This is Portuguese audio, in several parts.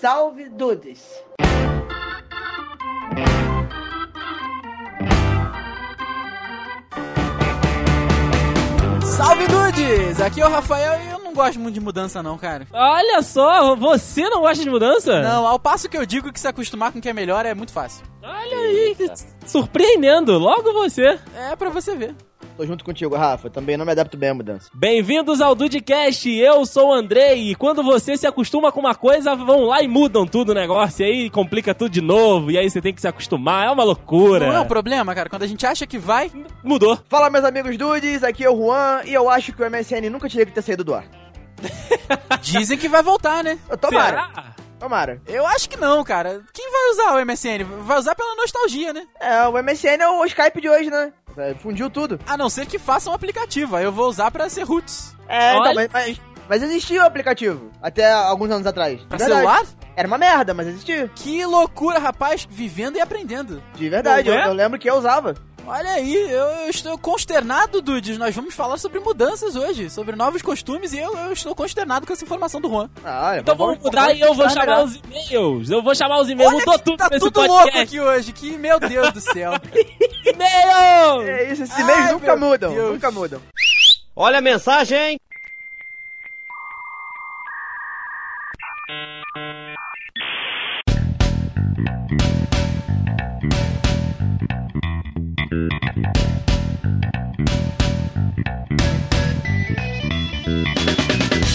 Salve Dudes! Salve Dudes! Aqui é o Rafael e eu não gosto muito de mudança não, cara. Olha só, você não gosta de mudança? Não, ao passo que eu digo que se acostumar com o que é melhor é muito fácil. Olha aí, surpreendendo, logo você. É pra você ver. Tô junto contigo, Rafa. Também não me adapto bem à mudança. Bem-vindos ao Dudecast, eu sou o Andrei. E quando você se acostuma com uma coisa, vão lá e mudam tudo o negócio. E aí complica tudo de novo. E aí você tem que se acostumar. É uma loucura. Não é um problema, cara. Quando a gente acha que vai, mudou. Fala, meus amigos dudes. Aqui é o Juan. E eu acho que o MSN nunca tinha que ter saído do ar. Dizem que vai voltar, né? Tomara. Será? Tomara. Eu acho que não, cara. Quem vai usar o MSN? Vai usar pela nostalgia, né? É, o MSN é o Skype de hoje, né? É, fundiu tudo. A não ser que faça um aplicativo, aí eu vou usar pra ser roots. É, então, mas, mas, mas, existia o aplicativo, até alguns anos atrás. Pra verdade. celular? Era uma merda, mas existia. Que loucura, rapaz, vivendo e aprendendo. De verdade, eu, é? eu lembro que eu usava. Olha aí, eu estou consternado, Dudes. Nós vamos falar sobre mudanças hoje, sobre novos costumes, e eu, eu estou consternado com essa informação do Juan. Ah, então vamos, mudar e eu vou chamar os e-mails. Eu vou chamar os e-mails. Mudou tudo tá nesse tudo podcast. louco aqui hoje, que meu Deus do céu. e-mails! É isso, esses e-mails nunca mudam, Deus. nunca mudam. Olha a mensagem.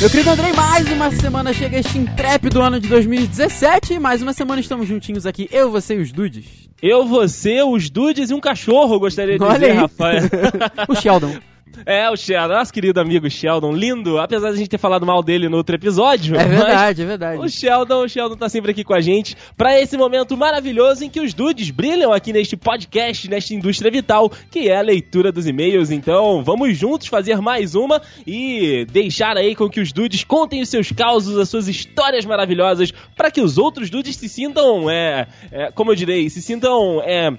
Meu querido Andrei, mais uma semana chega este intrépido ano de 2017. Mais uma semana estamos juntinhos aqui, eu, você e os dudes. Eu, você, os dudes e um cachorro, gostaria de Olha dizer, aí. Rafael. o Sheldon. É, o Sheldon, nosso querido amigo Sheldon, lindo, apesar de a gente ter falado mal dele no outro episódio. É verdade, é verdade. O Sheldon, o Sheldon tá sempre aqui com a gente para esse momento maravilhoso em que os dudes brilham aqui neste podcast, nesta indústria vital, que é a leitura dos e-mails. Então, vamos juntos fazer mais uma e deixar aí com que os dudes contem os seus causos, as suas histórias maravilhosas, para que os outros dudes se sintam, é, é como eu direi, se sintam, é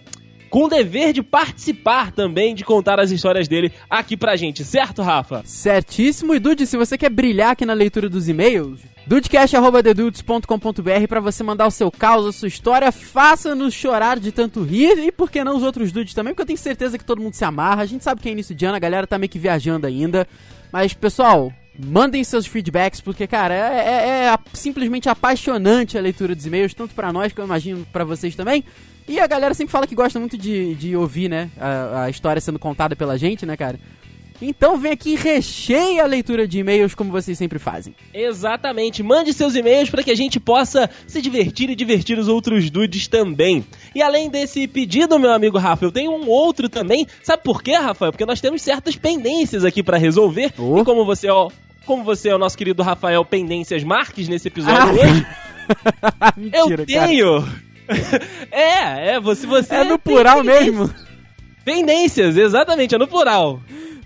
com o dever de participar também, de contar as histórias dele aqui pra gente, certo, Rafa? Certíssimo. E Dude, se você quer brilhar aqui na leitura dos e-mails, dudecast.com.br para você mandar o seu caos, a sua história, faça-nos chorar de tanto rir e por que não os outros dudes também, porque eu tenho certeza que todo mundo se amarra. A gente sabe que é início de ano, a galera tá meio que viajando ainda. Mas, pessoal, mandem seus feedbacks, porque, cara, é, é, é simplesmente apaixonante a leitura dos e-mails, tanto para nós, que eu imagino para vocês também. E a galera sempre fala que gosta muito de, de ouvir, né? A, a história sendo contada pela gente, né, cara? Então vem aqui e recheia a leitura de e-mails como vocês sempre fazem. Exatamente. Mande seus e-mails para que a gente possa se divertir e divertir os outros dudes também. E além desse pedido, meu amigo Rafa, eu tenho um outro também. Sabe por quê, Rafael? Porque nós temos certas pendências aqui para resolver. Oh. E como você, ó, como você é o nosso querido Rafael Pendências Marques nesse episódio ah. hoje, Mentira, eu tenho cara é, é, você, você. É no plural mesmo. Pendências, exatamente, é no plural.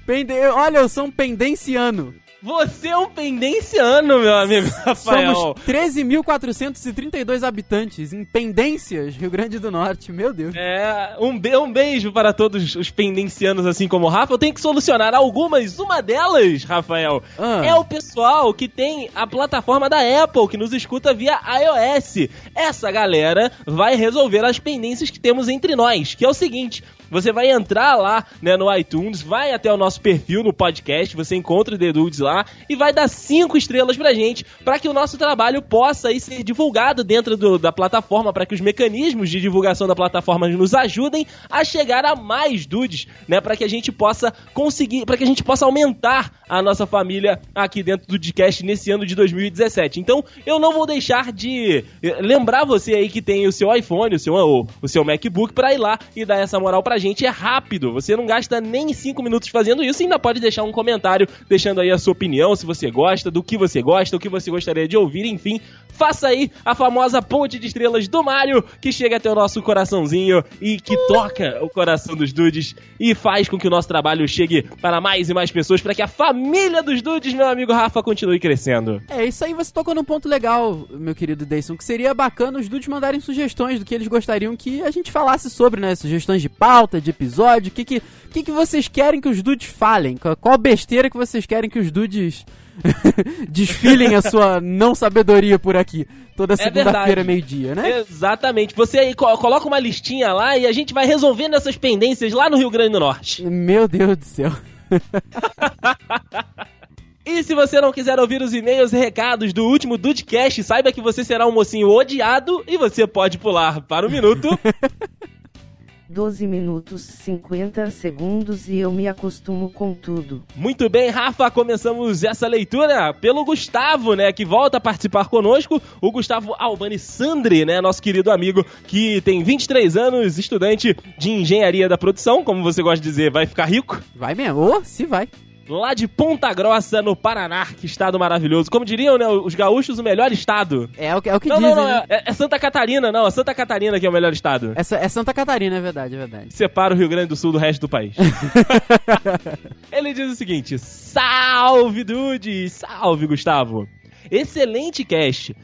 Pende... Olha, eu sou um pendenciano. Você é um pendenciano, meu amigo Rafael. Somos 13.432 habitantes em Pendências, Rio Grande do Norte. Meu Deus. É, um, be um beijo para todos os pendencianos, assim como o Rafa. Eu tenho que solucionar algumas. Uma delas, Rafael, ah. é o pessoal que tem a plataforma da Apple, que nos escuta via iOS. Essa galera vai resolver as pendências que temos entre nós, que é o seguinte: você vai entrar lá né, no iTunes, vai até o nosso perfil no podcast, você encontra o The Dudes lá e vai dar cinco estrelas pra gente, para que o nosso trabalho possa aí ser divulgado dentro do, da plataforma, para que os mecanismos de divulgação da plataforma nos ajudem a chegar a mais dudes, né, para que a gente possa conseguir, para que a gente possa aumentar a nossa família aqui dentro do podcast nesse ano de 2017. Então, eu não vou deixar de eh, lembrar você aí que tem o seu iPhone, o seu, o, o seu MacBook, para ir lá e dar essa moral pra gente é rápido. Você não gasta nem 5 minutos fazendo isso e ainda pode deixar um comentário deixando aí a sua opinião, se você gosta, do que você gosta, o que você gostaria de ouvir, enfim. Faça aí a famosa ponte de estrelas do Mario que chega até o nosso coraçãozinho e que toca o coração dos dudes e faz com que o nosso trabalho chegue para mais e mais pessoas, para que a família dos dudes, meu amigo Rafa, continue crescendo. É, isso aí você tocou num ponto legal, meu querido Dayson, que seria bacana os dudes mandarem sugestões do que eles gostariam que a gente falasse sobre, né? Sugestões de pauta de episódio? O que, que, que, que vocês querem que os dudes falem? Qual besteira que vocês querem que os dudes desfilem a sua não sabedoria por aqui. Toda É segunda-feira, verdade. meio-dia, né? Exatamente. Você aí co- coloca uma listinha lá e a gente vai resolvendo essas pendências lá no Rio Grande do Norte. Meu Deus do céu. E se você não quiser ouvir os e-mails e recados do último Dudecast, saiba que você será um mocinho odiado e você pode pular para o minuto. 12 minutos 50 segundos e eu me acostumo com tudo. Muito bem, Rafa, começamos essa leitura pelo Gustavo, né, que volta a participar conosco, o Gustavo Albani Sandri, né, nosso querido amigo que tem 23 anos, estudante de engenharia da produção, como você gosta de dizer, vai ficar rico, Vai mesmo. Ô, se vai. Lá de Ponta Grossa, no Paraná, que estado maravilhoso. Como diriam, né, os gaúchos, o melhor estado. É o que, é o que não, dizem, não, não, né? é, é Santa Catarina, não, é Santa Catarina que é o melhor estado. Essa, é Santa Catarina, é verdade, é verdade. separa o Rio Grande do Sul do resto do país. Ele diz o seguinte: Salve, Dude! Salve, Gustavo! Excelente cast.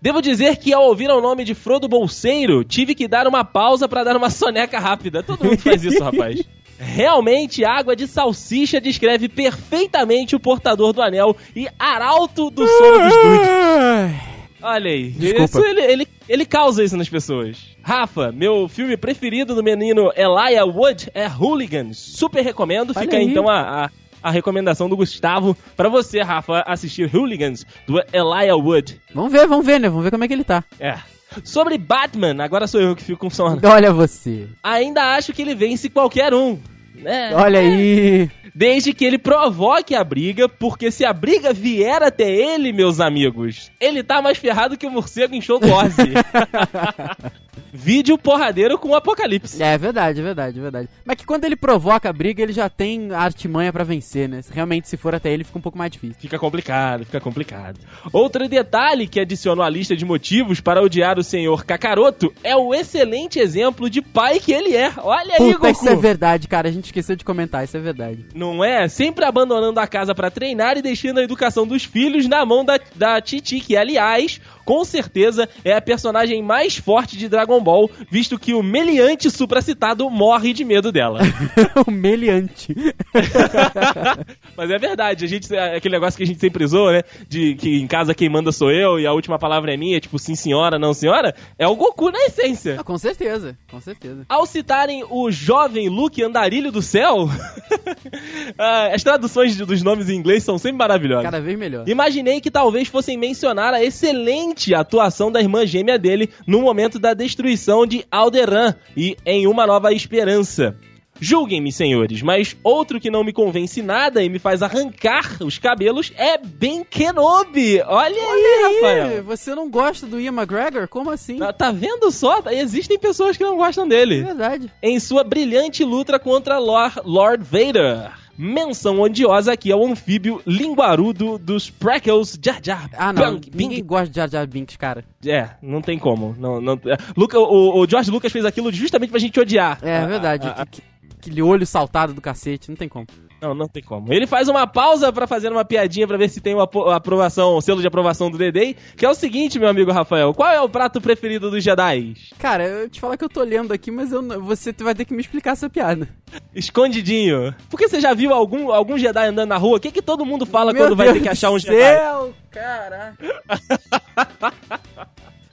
Devo dizer que ao ouvir o nome de Frodo Bolseiro, tive que dar uma pausa pra dar uma soneca rápida. Todo mundo faz isso, rapaz. Realmente, água de salsicha descreve perfeitamente o portador do anel e arauto do sono dos. Ai. Olha aí, Desculpa. isso ele, ele, ele causa isso nas pessoas. Rafa, meu filme preferido do menino Elijah Wood é Hooligans. Super recomendo. Olha Fica aí. então a, a, a recomendação do Gustavo pra você, Rafa, assistir Hooligans do Elijah Wood. Vamos ver, vamos ver, né? Vamos ver como é que ele tá. É. Sobre Batman, agora sou eu que fico com sono. Olha você. Ainda acho que ele vence qualquer um. Né? Olha aí. Desde que ele provoque a briga, porque se a briga vier até ele, meus amigos, ele tá mais ferrado que o morcego em show do Ozzy. Vídeo porradeiro com o apocalipse. É verdade, é verdade, é verdade. Mas que quando ele provoca a briga, ele já tem artimanha pra vencer, né? Realmente, se for até ele, fica um pouco mais difícil. Fica complicado, fica complicado. Outro detalhe que adicionou à lista de motivos para odiar o senhor Kakaroto é o excelente exemplo de pai que ele é. Olha aí, Puta, isso é Goku! verdade, cara. A gente esqueceu de comentar, isso é verdade. Não é? Sempre abandonando a casa pra treinar e deixando a educação dos filhos na mão da, da Titi, que, aliás, com certeza é a personagem mais forte de Dragon Ball, visto que o meliante supracitado morre de medo dela. Humilhante. Mas é verdade, a gente, aquele negócio que a gente sempre usou, né? De que em casa quem manda sou eu e a última palavra é minha, tipo sim senhora, não senhora, é o Goku na essência. Ah, com certeza, com certeza. Ao citarem o jovem Luke Andarilho do Céu, ah, as traduções dos nomes em inglês são sempre maravilhosas. Cada vez melhor. Imaginei que talvez fossem mencionar a excelente atuação da irmã gêmea dele no momento da destruição de Alderan e em Uma Nova Esperança. Julguem-me, senhores, mas outro que não me convence nada e me faz arrancar os cabelos é Ben Kenobi. Olha, aí, Ih, Rafael. você não gosta do Ian McGregor? Como assim? Tá- Tá vendo só? Existem pessoas que não gostam É dele. verdade. Em sua brilhante luta contra Lor- Lord Vader. Menção odiosa aqui ao anfíbio linguarudo dos Prequels Jar Jar Ah, não. Bunk- Ninguém Bink- gosta de Jar Jar Binks, cara. É, não tem como. Não, não, é. Luca, o, o George Lucas fez aquilo justamente pra gente odiar. É A- verdade. a- a- Que- que- Aquele olho saltado do cacete, não tem como. Não, não tem como. Ele faz uma pausa pra fazer uma piadinha pra ver se tem uma aprovação, um selo de aprovação do Dedei, que é o seguinte, meu amigo Rafael, qual é o prato preferido dos Jedi? Cara, eu te falar que eu tô lendo aqui, mas eu, você vai ter que me explicar essa piada. Escondidinho. Porque você já viu algum, algum Jedi andando na rua? O que que todo mundo fala Meu quando vai Deus ter que achar um do Jedi? céu, caraca.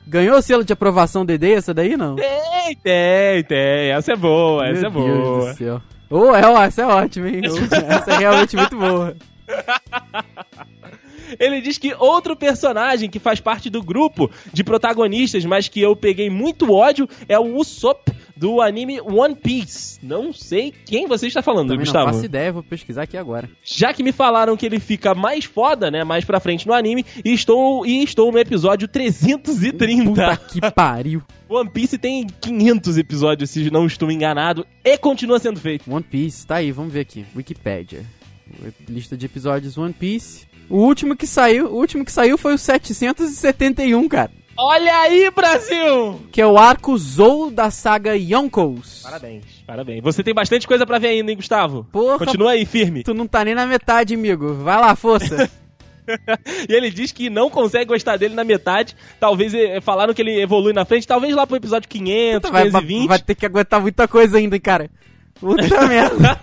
Ganhou o selo de aprovação DD essa daí, não? Tem, tem, tem. Essa é boa, essa é Meu Deus boa. do céu. Oh, é, ó, essa é ótima, hein? Essa é realmente muito boa. Ele diz que outro personagem que faz parte do grupo de protagonistas, mas que eu peguei muito ódio, é o Usopp do anime One Piece. Não sei quem você está falando, Também não Gustavo. faço ideia, vou pesquisar aqui agora. Já que me falaram que ele fica mais foda, né, mais pra frente no anime, e estou, e estou no episódio 330. Puta que pariu. One Piece tem 500 episódios, se não estou enganado, e continua sendo feito. One Piece, tá aí, vamos ver aqui. Wikipedia. Lista de episódios One Piece. O último que saiu, o último que saiu foi o 771, cara. Olha aí, Brasil! Que é o arco Zou da saga Yonkous. Parabéns, parabéns. Você tem bastante coisa pra ver ainda, hein, Gustavo? Porra. Continua aí, firme. Tu não tá nem na metade, amigo. Vai lá, força. E ele diz que não consegue gostar dele na metade. Talvez eh, falaram que ele evolui na frente. Talvez lá pro episódio 500, vai, vai, 520. vai ter que aguentar muita coisa ainda, hein, cara. Puta merda.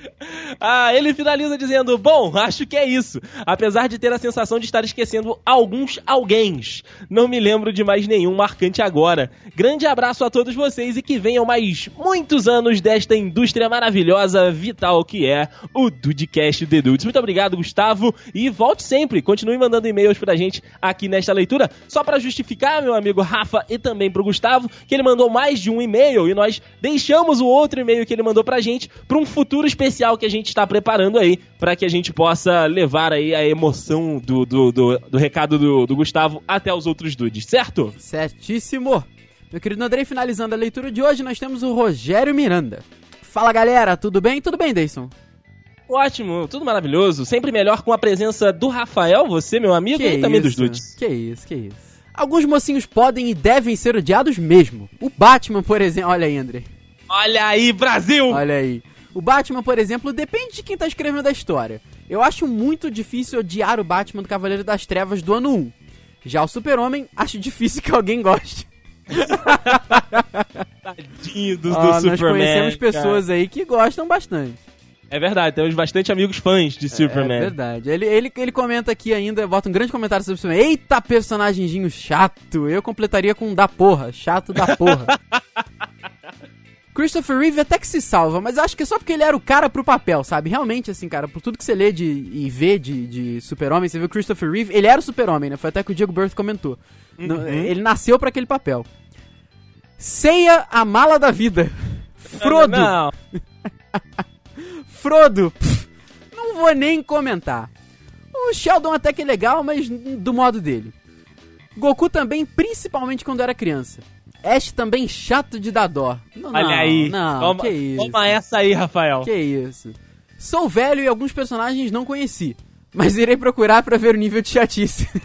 Ah, ele finaliza dizendo: Bom, acho que é isso. Apesar de ter a sensação de estar esquecendo alguns alguéms. Não me lembro de mais nenhum marcante agora. Grande abraço a todos vocês e que venham mais muitos anos desta indústria maravilhosa, vital que é o Dudecast The Dudes. Muito obrigado, Gustavo. E volte sempre. Continue mandando e-mails pra gente aqui nesta leitura. Só para justificar, meu amigo Rafa e também pro Gustavo, que ele mandou mais de um e-mail e nós deixamos o outro e-mail que ele mandou pra gente pra um futuro especial que a gente está preparando aí para que a gente possa levar aí a emoção do, do, do, do recado do, do, Gustavo até os outros dudes, certo? Certíssimo! Meu querido Andrei, finalizando a leitura de hoje, nós temos o Rogério Miranda. Fala galera, tudo bem? Tudo bem, Deison? Ótimo, tudo maravilhoso. Sempre melhor com a presença do Rafael, você, meu amigo, que e também dos dudes. Que isso, que isso. Alguns mocinhos podem e devem ser odiados mesmo. O Batman, por exemplo. Olha aí, André. Olha aí, Brasil! Olha aí. O Batman, por exemplo, depende de quem tá escrevendo a história. Eu acho muito difícil odiar o Batman do Cavaleiro das Trevas do ano 1. Já o Super-Homem, acho difícil que alguém goste. Tadinho do, do oh, Superman. Nós conhecemos pessoas cara. aí que gostam bastante. É verdade, temos bastante amigos fãs de Superman. É verdade. Ele, ele, ele comenta aqui ainda, bota um grande comentário sobre o Superman. Eita, personagemzinho chato. Eu completaria com da porra. Chato da porra. Christopher Reeve até que se salva, mas acho que é só porque ele era o cara pro papel, sabe? Realmente, assim, cara, por tudo que você lê de, e vê de, de Super-Homem, você vê o Christopher Reeve, ele era o Super-Homem, né? Foi até que o Diego Birth comentou. Uhum. Ele nasceu para aquele papel. Ceia a mala da vida. Frodo. Não. Frodo. Pff, não vou nem comentar. O Sheldon até que é legal, mas do modo dele. Goku também, principalmente quando era criança. Ash também chato de dar dó. Não, Olha aí. Não, toma, que isso. Toma essa aí, Rafael. Que isso. Sou velho e alguns personagens não conheci. Mas irei procurar para ver o nível de chatice.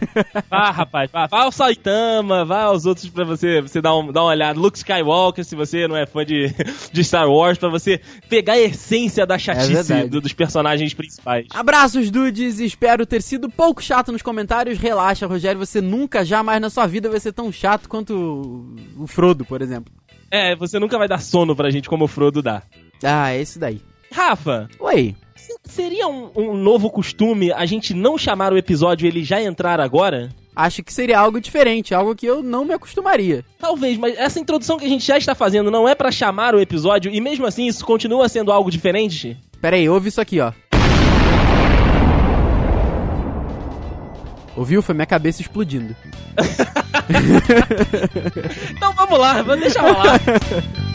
Ah, rapaz, vá, vá ao Saitama, vá aos outros para você, você dar, um, dar uma olhada. Luke Skywalker, se você não é fã de, de Star Wars, para você pegar a essência da chatice é do, dos personagens principais. Abraços, dudes, espero ter sido pouco chato nos comentários. Relaxa, Rogério, você nunca, jamais na sua vida vai ser tão chato quanto o Frodo, por exemplo. É, você nunca vai dar sono pra gente como o Frodo dá. Ah, é isso daí. Rafa. Oi. Seria um, um, novo costume a gente não chamar o episódio e ele já entrar agora? Acho que seria algo diferente, algo que eu não me acostumaria. Talvez, mas essa introdução que a gente já está fazendo não é para chamar o episódio e mesmo assim isso continua sendo algo diferente? Pera aí, ouve isso aqui, ó. Ouviu? Foi minha cabeça explodindo. então vamos lá, vamos deixar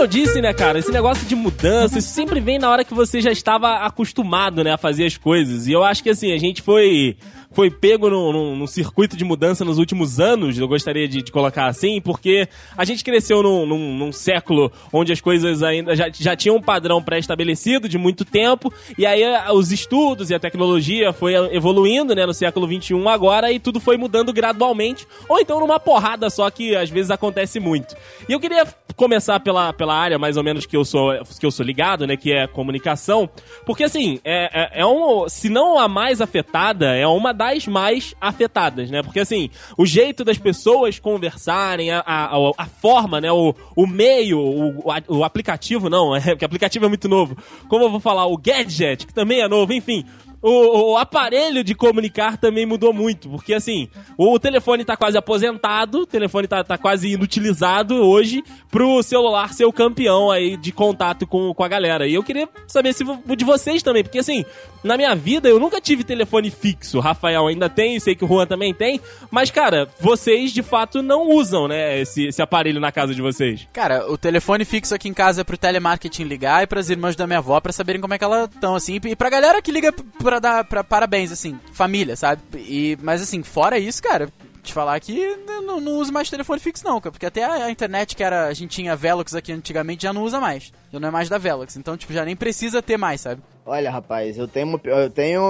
eu disse, né, cara, esse negócio de mudança, isso sempre vem na hora que você já estava acostumado, né, a fazer as coisas. E eu acho que, assim, a gente foi foi pego num, num, circuito de mudança nos últimos anos, eu gostaria de, de colocar assim, porque a gente cresceu num, num, num, século onde as coisas ainda já, já tinham um padrão pré-estabelecido de muito tempo, e aí eh, os estudos e a tecnologia foi evoluindo, né, no século 21 agora, e tudo foi mudando gradualmente, ou então numa porrada só que às vezes acontece muito. E eu queria começar pela, pela área mais ou menos que eu sou que eu sou ligado, né, que é comunicação, porque assim, é, é, é um, se não a mais afetada, é uma das mais afetadas, né? Porque assim, o jeito das pessoas conversarem, a, a, a forma, né? O, o meio, o, o aplicativo, não, é porque aplicativo é muito novo. Como eu vou falar, o gadget, que também é novo, enfim o, o, aparelho de comunicar também mudou muito, porque assim, o telefone tá quase aposentado, o telefone tá, tá quase inutilizado hoje pro celular ser o campeão aí de contato com, com a galera. E eu queria saber se de vocês também, porque assim, na minha vida eu nunca tive telefone fixo. O Rafael ainda tem, sei que o Juan também tem, mas cara, vocês de fato não usam, né, esse, esse aparelho na casa de vocês. Cara, o telefone fixo aqui em casa é pro telemarketing ligar e pras irmãs da minha avó para saberem como é que elas estão, assim, e pra galera que liga pra dar pra parabéns, assim, família, sabe? E, mas assim, fora isso, cara, te falar que não, não uso mais telefone fixo não, cara, porque até a, a, internet que era, a gente tinha Velox aqui antigamente já não usa mais. Já não é mais da Velox, então tipo, já nem precisa ter mais, sabe? Olha, rapaz, eu tenho uma, eu tenho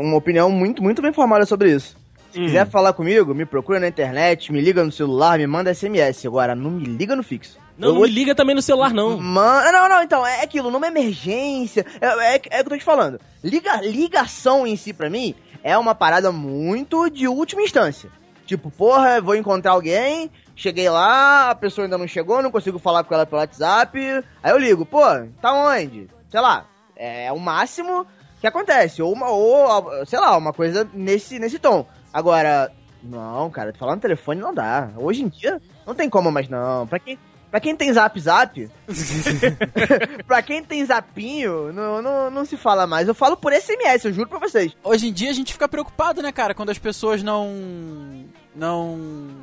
uma opinião muito, muito bem formada sobre isso. Se hum. quiser falar comigo, me procura na internet, me liga no celular, me manda SMS. Agora, não me liga no fixo. Não, não me liga também no celular, não. Mano, não, não, então, é aquilo, numa emergência, é, é, é o que eu tô te falando. Liga, ligação em si, pra mim, é uma parada muito de última instância. Tipo, porra, vou encontrar alguém, cheguei lá, a pessoa ainda não chegou, não consigo falar com ela pelo WhatsApp, aí eu ligo, pô, tá onde? Sei lá, é o máximo que acontece, ou, uma, ou sei lá, uma coisa nesse, nesse tom. Agora, não, cara, falar no telefone não dá. Hoje em dia, não tem como mais não. Pra quem, Pra quem tem zap zap, pra quem tem zapinho, não, não, não se fala mais. Eu falo por SMS, eu juro pra vocês. Hoje em dia a gente fica preocupado, né, cara, quando as pessoas não. Não.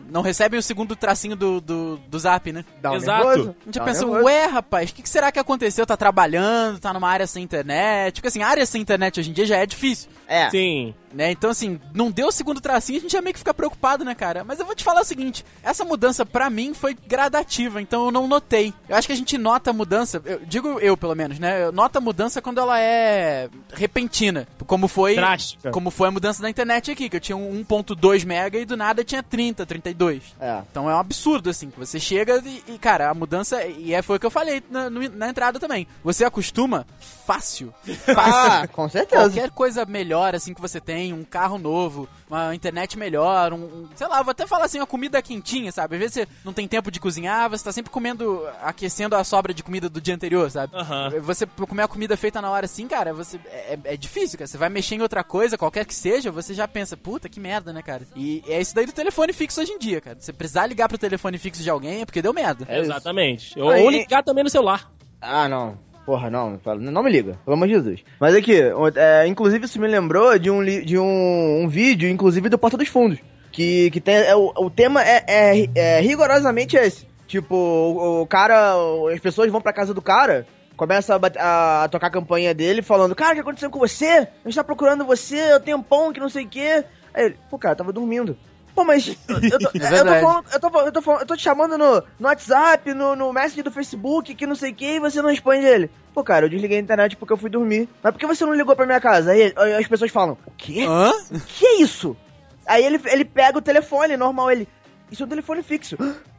Não recebem o segundo tracinho do, do, do zap, né? Dá um Exato. Nervoso. A gente pensa, ué, rapaz, o que, que, será que aconteceu? Tá trabalhando, tá numa área sem internet? Porque assim, área sem internet hoje em dia já é difícil. É. Sim. Né? Então, assim, não deu o segundo tracinho, a gente já meio que fica preocupado, né, cara? Mas eu vou te falar o seguinte: essa mudança pra mim foi gradativa, então eu não notei. Eu acho que a gente nota a mudança, eu, digo eu pelo menos, né? Eu noto a mudança quando ela é repentina. Como foi. Drástica. Como foi a mudança da internet aqui, que eu tinha 1.2 mega e do nada tinha 30, 32. É. Então é um absurdo, assim, que você chega e, e cara, a mudança. E é, foi o que eu falei na, na entrada também. Você acostuma fácil. Fácil. Ah, com certeza. Qualquer coisa melhor, assim, que você tem, um carro novo, uma internet melhor, um, um, sei lá, vou até falar assim, uma comida quentinha, sabe? Às vezes você não tem tempo de cozinhar, você tá sempre comendo, aquecendo a sobra de comida do dia anterior, sabe? Uhum. Você comer a comida feita na hora assim, cara, você é, é, difícil, cara. Você vai mexer em outra coisa, qualquer que seja, você já pensa, puta, que merda, né, cara? E é isso daí do telefone fixo hoje em dia, cara. Você precisar ligar pro telefone fixo de alguém é porque deu merda. É exatamente. Ou, ou ligar também no celular. Ah, não. Porra, não, não me liga, pelo amor de Jesus. Mas aqui, é, inclusive isso me lembrou de um, de um, um vídeo, inclusive do Porta dos Fundos. Que, que tem. É, o, o tema é, é, é, rigorosamente esse. Tipo, o, o, cara. As pessoas vão pra casa do cara, começa a, a, a, tocar a campanha dele falando: Cara, o que aconteceu com você? A gente tá procurando você, eu tenho um pão que não sei o quê. Aí ele, pô, cara, tava dormindo. Pô, mas eu, tô, eu, tô falando, eu, tô, eu, tô falando, eu tô te chamando no, no WhatsApp, no, no Messenger do Facebook, que não sei o que, e você não responde ele. Pô, cara, eu desliguei a internet porque eu fui dormir. Mas por que você não ligou pra minha casa? Aí, aí as pessoas falam, o quê? Hã? O que é isso? Aí ele, ele pega o telefone, normal, ele... Isso é um telefone fixo.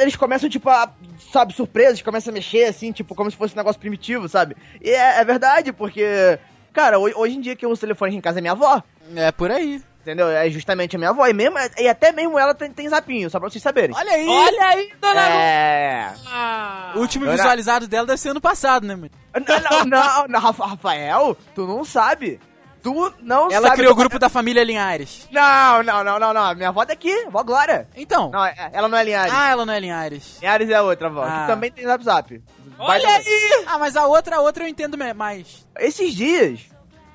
Eles começam, tipo, a, sabe, surpresos, começam a mexer, assim, tipo, como se fosse um negócio primitivo, sabe? E é, é verdade, porque... Cara, hoje em dia que eu uso telefone em casa é minha avó. É por aí. Entendeu? É justamente a minha avó. E, mesmo, e até mesmo ela tem, tem zapinho, só pra vocês saberem. Olha aí! Olha aí, dona É. Ah. O último visualizado dela deve ser ano passado, né, mano? Não, não, não, Rafael, tu não sabe. Tu não ela sabe. Ela criou o grupo da família Linhares. Não, não, não, não, não. Minha avó daqui, avó Glória. Então. Não, é, ela não é Linhares. Ah, ela não é Linhares. Linhares é a outra avó, ah. que também tem zap zap. Olha aí! Ah, mas a outra, a outra eu entendo mais. Esses dias,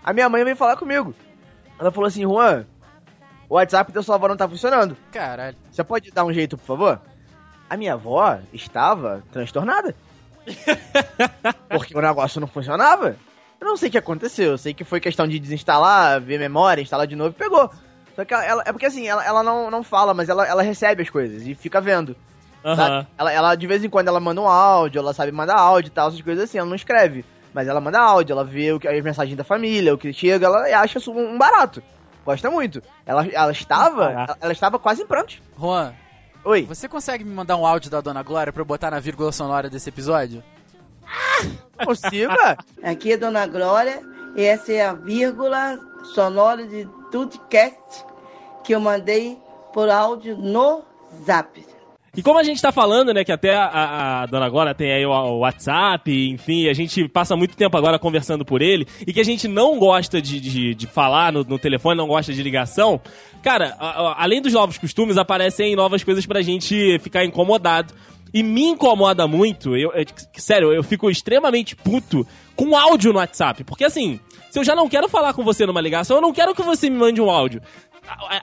a minha mãe veio falar comigo. Ela falou assim, Juan, o WhatsApp da sua avó não tá funcionando. Caralho. Você pode dar um jeito, por favor? A minha avó estava transtornada. porque o negócio não funcionava. Eu não sei o que aconteceu. Eu sei que foi questão de desinstalar, ver memória, instalar de novo e pegou. Só que ela, ela, é porque assim, ela, ela não, não fala, mas ela, ela recebe as coisas e fica vendo. Uhum. Ela, ela, de vez em quando, ela manda um áudio, ela sabe mandar áudio e tal, essas coisas assim, ela não escreve. Mas ela manda áudio, ela vê o que, as mensagens da família, o que chega, ela acha isso um barato gosta muito. Ela, ela estava. Ela, ela, estava quase em pronto. Juan. Oi. Você consegue me mandar um áudio da Dona Glória pra eu botar na vírgula sonora desse episódio? Ah, consigo? Aqui é Dona Glória. E essa é a vírgula sonora de Tudcast que eu mandei por áudio no Zap. E como a gente tá falando, né, que até a, a dona Glória tem aí o, o, WhatsApp, enfim, a gente passa muito tempo agora conversando por ele, e que a gente não gosta de, de, de falar no, no, telefone, não gosta de ligação, cara, a, a, além dos novos costumes, aparecem novas coisas pra gente ficar incomodado. E me incomoda muito, eu, eu, sério, eu fico extremamente puto com áudio no WhatsApp. Porque assim, se eu já não quero falar com você numa ligação, eu não quero que você me mande um áudio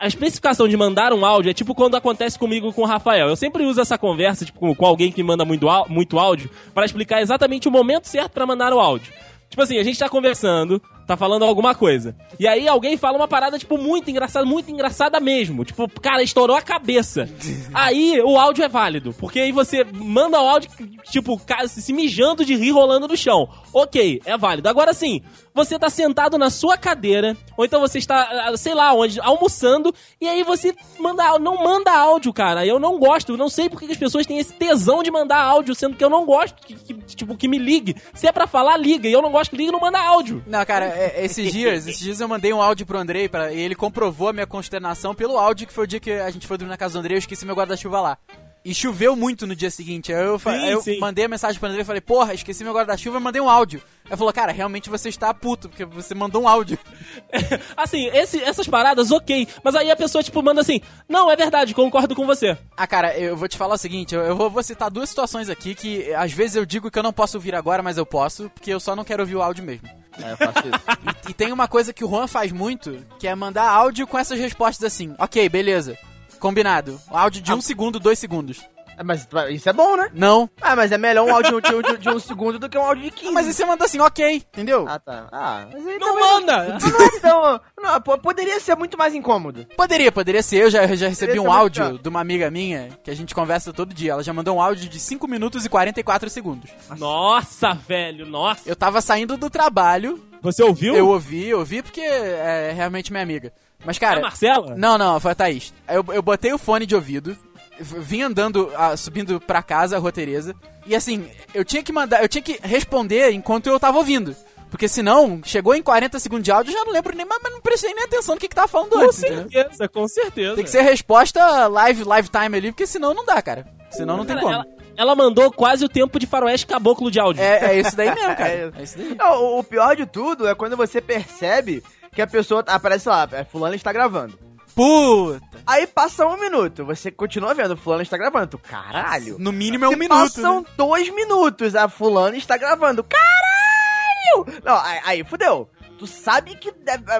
a, especificação de mandar um áudio é tipo quando acontece comigo com o Rafael. Eu sempre uso essa conversa tipo, com, com alguém que manda muito, muito áudio para explicar exatamente o momento certo para mandar o áudio. Tipo assim, a gente tá conversando, tá falando alguma coisa. E aí alguém fala uma parada, tipo, muito engraçada, muito engraçada mesmo. Tipo, cara, estourou a cabeça. aí o áudio é válido. Porque aí você manda o áudio, tipo, se mijando de rir rolando no chão. Ok, é válido. Agora sim, você tá sentado na sua cadeira, ou então você está, ah, sei lá onde, almoçando, e aí você manda, não manda áudio, cara. Eu não gosto, eu não sei porque as pessoas têm esse tesão de mandar áudio, sendo que eu não gosto que, que tipo, que me ligue. Se é pra falar, liga. E eu não gosto que ligue, não manda áudio. Não, cara, é, esses dias, esses dias eu mandei um áudio pro Andrei pra, e ele comprovou a minha consternação pelo áudio, que foi o dia que a gente foi dormir na casa do Andrei, eu esqueci meu guarda-chuva lá. E choveu muito no dia seguinte. Aí eu, sim, aí eu sim. mandei a mensagem pro André e falei, porra, esqueci meu guarda-chuva e mandei um áudio. Ele falou, cara, realmente você está puto, porque você mandou um áudio. assim, esse, essas paradas, ok. Mas aí a pessoa, tipo, manda assim, não, é verdade, concordo com você. Ah, cara, eu vou te falar o seguinte, eu, eu vou, vou, citar duas situações aqui que às vezes eu digo que eu não posso ouvir agora, mas eu posso, porque eu só não quero ouvir o áudio mesmo. É, eu faço isso. e, e tem uma coisa que o Juan faz muito, que é mandar áudio com essas respostas assim, ok, beleza. Combinado. Áudio de ah. um segundo, dois segundos. É, mas isso é bom, né? Não. Ah, mas é melhor um áudio de, de, de um segundo do que um áudio de 15. Ah, mas aí você manda assim, ok, entendeu? Ah, tá. Ah, mas aí não manda! Não, não, é tão, não, poderia ser muito mais incômodo. Poderia, poderia ser. Eu já, já recebi um áudio de uma amiga minha, que a gente conversa todo dia. Ela já mandou um áudio de 5 minutos e 44 segundos. Nossa, velho, nossa. Eu tava saindo do trabalho. Você ouviu? Eu ouvi, eu ouvi porque é realmente minha amiga. Mas, cara. É a Marcela? Não, não, foi a Thaís. Eu, eu botei o fone de ouvido, vim andando, uh, subindo pra casa, a Rua Tereza. E assim, eu tinha que mandar, eu tinha que responder enquanto eu tava ouvindo. Porque senão, chegou em 40 segundos de áudio, já não lembro nem, mas não prestei nem atenção no que, que tava falando com antes. Com certeza, entendeu? com certeza. Tem que ser resposta live, live time ali, porque senão não dá, cara. Senão não tem como. Ela, ela mandou quase o tempo de faroeste caboclo de áudio. É, é isso daí mesmo, cara. é, é isso daí. Não, o pior de tudo é quando você percebe que a pessoa aparece lá, é, fulano está gravando. Puta! Aí passa um minuto, você continua vendo, fulano está gravando. Tu, caralho! No mínimo é um minuto. Passam né? dois minutos, a fulano está gravando. Caralho! Não, aí, aí fudeu. Tu sabe que,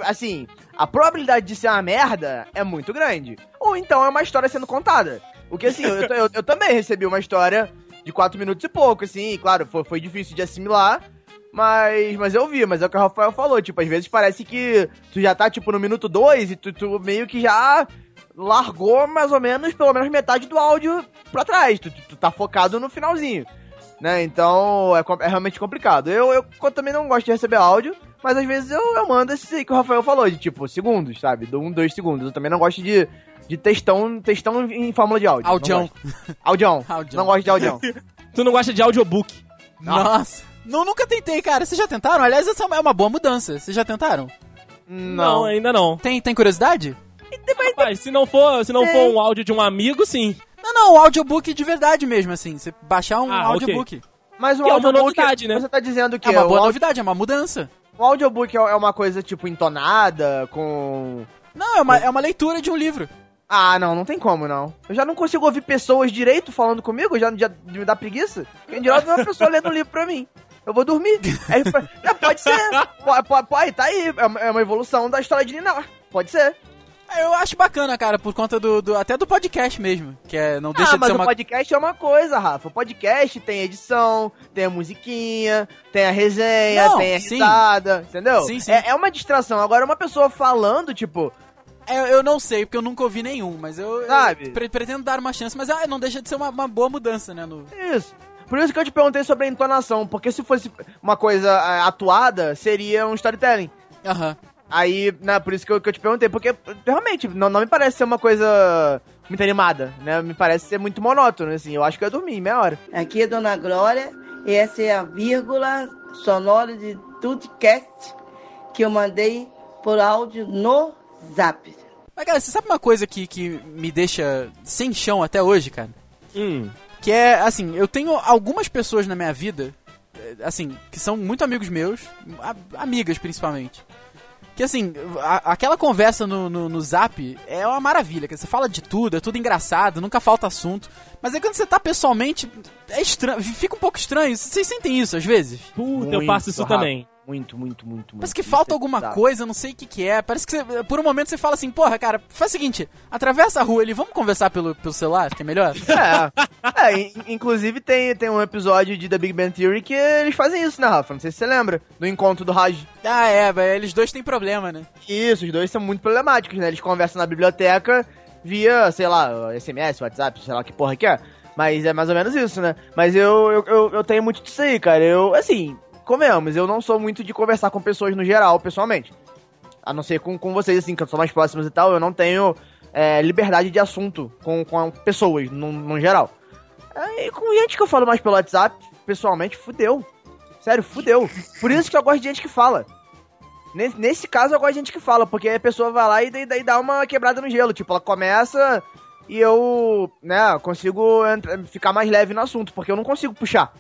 assim, a probabilidade de ser uma merda é muito grande. Ou então é uma história sendo contada. Porque assim, eu, eu, eu também recebi uma história de quatro minutos e pouco, assim, claro, foi, foi difícil de assimilar. Mas, mas eu vi, mas é o que o Rafael falou, tipo, às vezes parece que tu já tá, tipo, no minuto 2 e tu, tu, meio que já largou mais ou menos, pelo menos metade do áudio pra trás. Tu, tu, tu tá focado no finalzinho, né? Então, é, é realmente complicado. Eu, eu, eu, também não gosto de receber áudio, mas às vezes eu, eu mando esse que o Rafael falou, de tipo, segundos, sabe? Do um, dois segundos. Eu também não gosto de, de textão, textão em fórmula de áudio. Audião. Audião. Não gosto de audião. tu não gosta de audiobook? Nossa. Não, nunca tentei, cara. Vocês já tentaram? Aliás, essa é uma boa mudança. Vocês já tentaram? Não, não ainda não. Tem, tem curiosidade? Rapaz, se não for, se não for um áudio de um amigo, sim. Não, não, um audiobook de verdade mesmo, assim. Você baixar um ah, audiobook. Okay. Mas o que audiobook, é uma novidade, né? Você tá dizendo que é uma boa novidade, é uma mudança. O audiobook é, é uma coisa, tipo, entonada, com... Não, é uma, é uma leitura de um livro. Ah, não, não tem como, não. Eu já não consigo ouvir pessoas direito falando comigo, já, já me dá preguiça. Quem dirá uma pessoa lendo um livro pra mim eu vou dormir. Aí, é, pode ser. Pode, pode, pode, tá aí. É, é uma evolução da história de Ninar. Pode ser. É, eu acho bacana, cara, por conta do, do, até do podcast mesmo, que é não deixa ah, de ser uma... o podcast é uma coisa, Rafa. O podcast tem edição, tem a musiquinha, tem a resenha, não, tem a risada, sim. entendeu? Sim, sim. É, é, uma distração. Agora uma pessoa falando, tipo, é, eu não sei, porque eu nunca ouvi nenhum, mas eu, Sabe? eu pre pretendo dar uma chance, mas ah, não deixa de ser uma, uma boa mudança, né? No... Isso. Por isso que eu te perguntei sobre a entonação, porque se fosse uma coisa é, atuada, seria um storytelling. Aham. Uhum. Aí, né, por isso que eu, que eu te perguntei, porque realmente não, não me parece ser uma coisa muito animada, né? Me parece ser muito monótono, assim. Eu acho que eu ia dormir meia hora. Aqui é Dona Glória, e essa é a vírgula sonora de Tudcast que eu mandei por áudio no Zap. Mas, cara, você sabe uma coisa que, que me deixa sem chão até hoje, cara? Hum. Que é, assim, eu tenho algumas pessoas na minha vida, eh, assim, que são muito amigos meus, amigas principalmente. Que assim, a, aquela conversa no, no, no, zap é uma maravilha. Que você fala de tudo, é tudo engraçado, nunca falta assunto. Mas aí quando você tá pessoalmente, é estranho, fica um pouco estranho. Vocês sentem isso às vezes? Puta, eu passo isso também. Muito, muito, muito, muito. Parece que falta é alguma bizarro. coisa, eu não sei o que que é. Parece que você- por um momento você fala assim, porra, cara, faz o seguinte, atravessa a rua ali, vamos conversar pelo, pelo celular, que é melhor? É, é in- inclusive tem, tem um episódio de The Big Bang Theory que eles fazem isso, né, Rafa? Não sei se você lembra. No encontro do Raj. ah, é, velho, eles dois têm problema, né? Isso, os dois são muito problemáticos, né? Eles conversam na biblioteca via, sei lá, SMS, WhatsApp, sei lá que porra que é. Mas é mais ou menos isso, né? Mas eu, eu, eu, eu tenho muito disso aí, cara. Eu, assim, comemos, eu não sou muito de conversar com pessoas no geral, pessoalmente. A não ser com, com vocês, assim, que sou mais próximos e tal, eu não tenho é, liberdade de assunto com, com pessoas, no, no geral. É, e com gente que eu falo mais pelo WhatsApp, pessoalmente, fudeu. Sério, fudeu. Por isso que eu gosto de gente que fala. Nesse, nesse caso, eu gosto de gente que fala, porque a pessoa vai lá e daí, daí dá uma quebrada no gelo. Tipo, ela começa e eu, né, consigo ficar mais leve no assunto, porque eu não consigo puxar.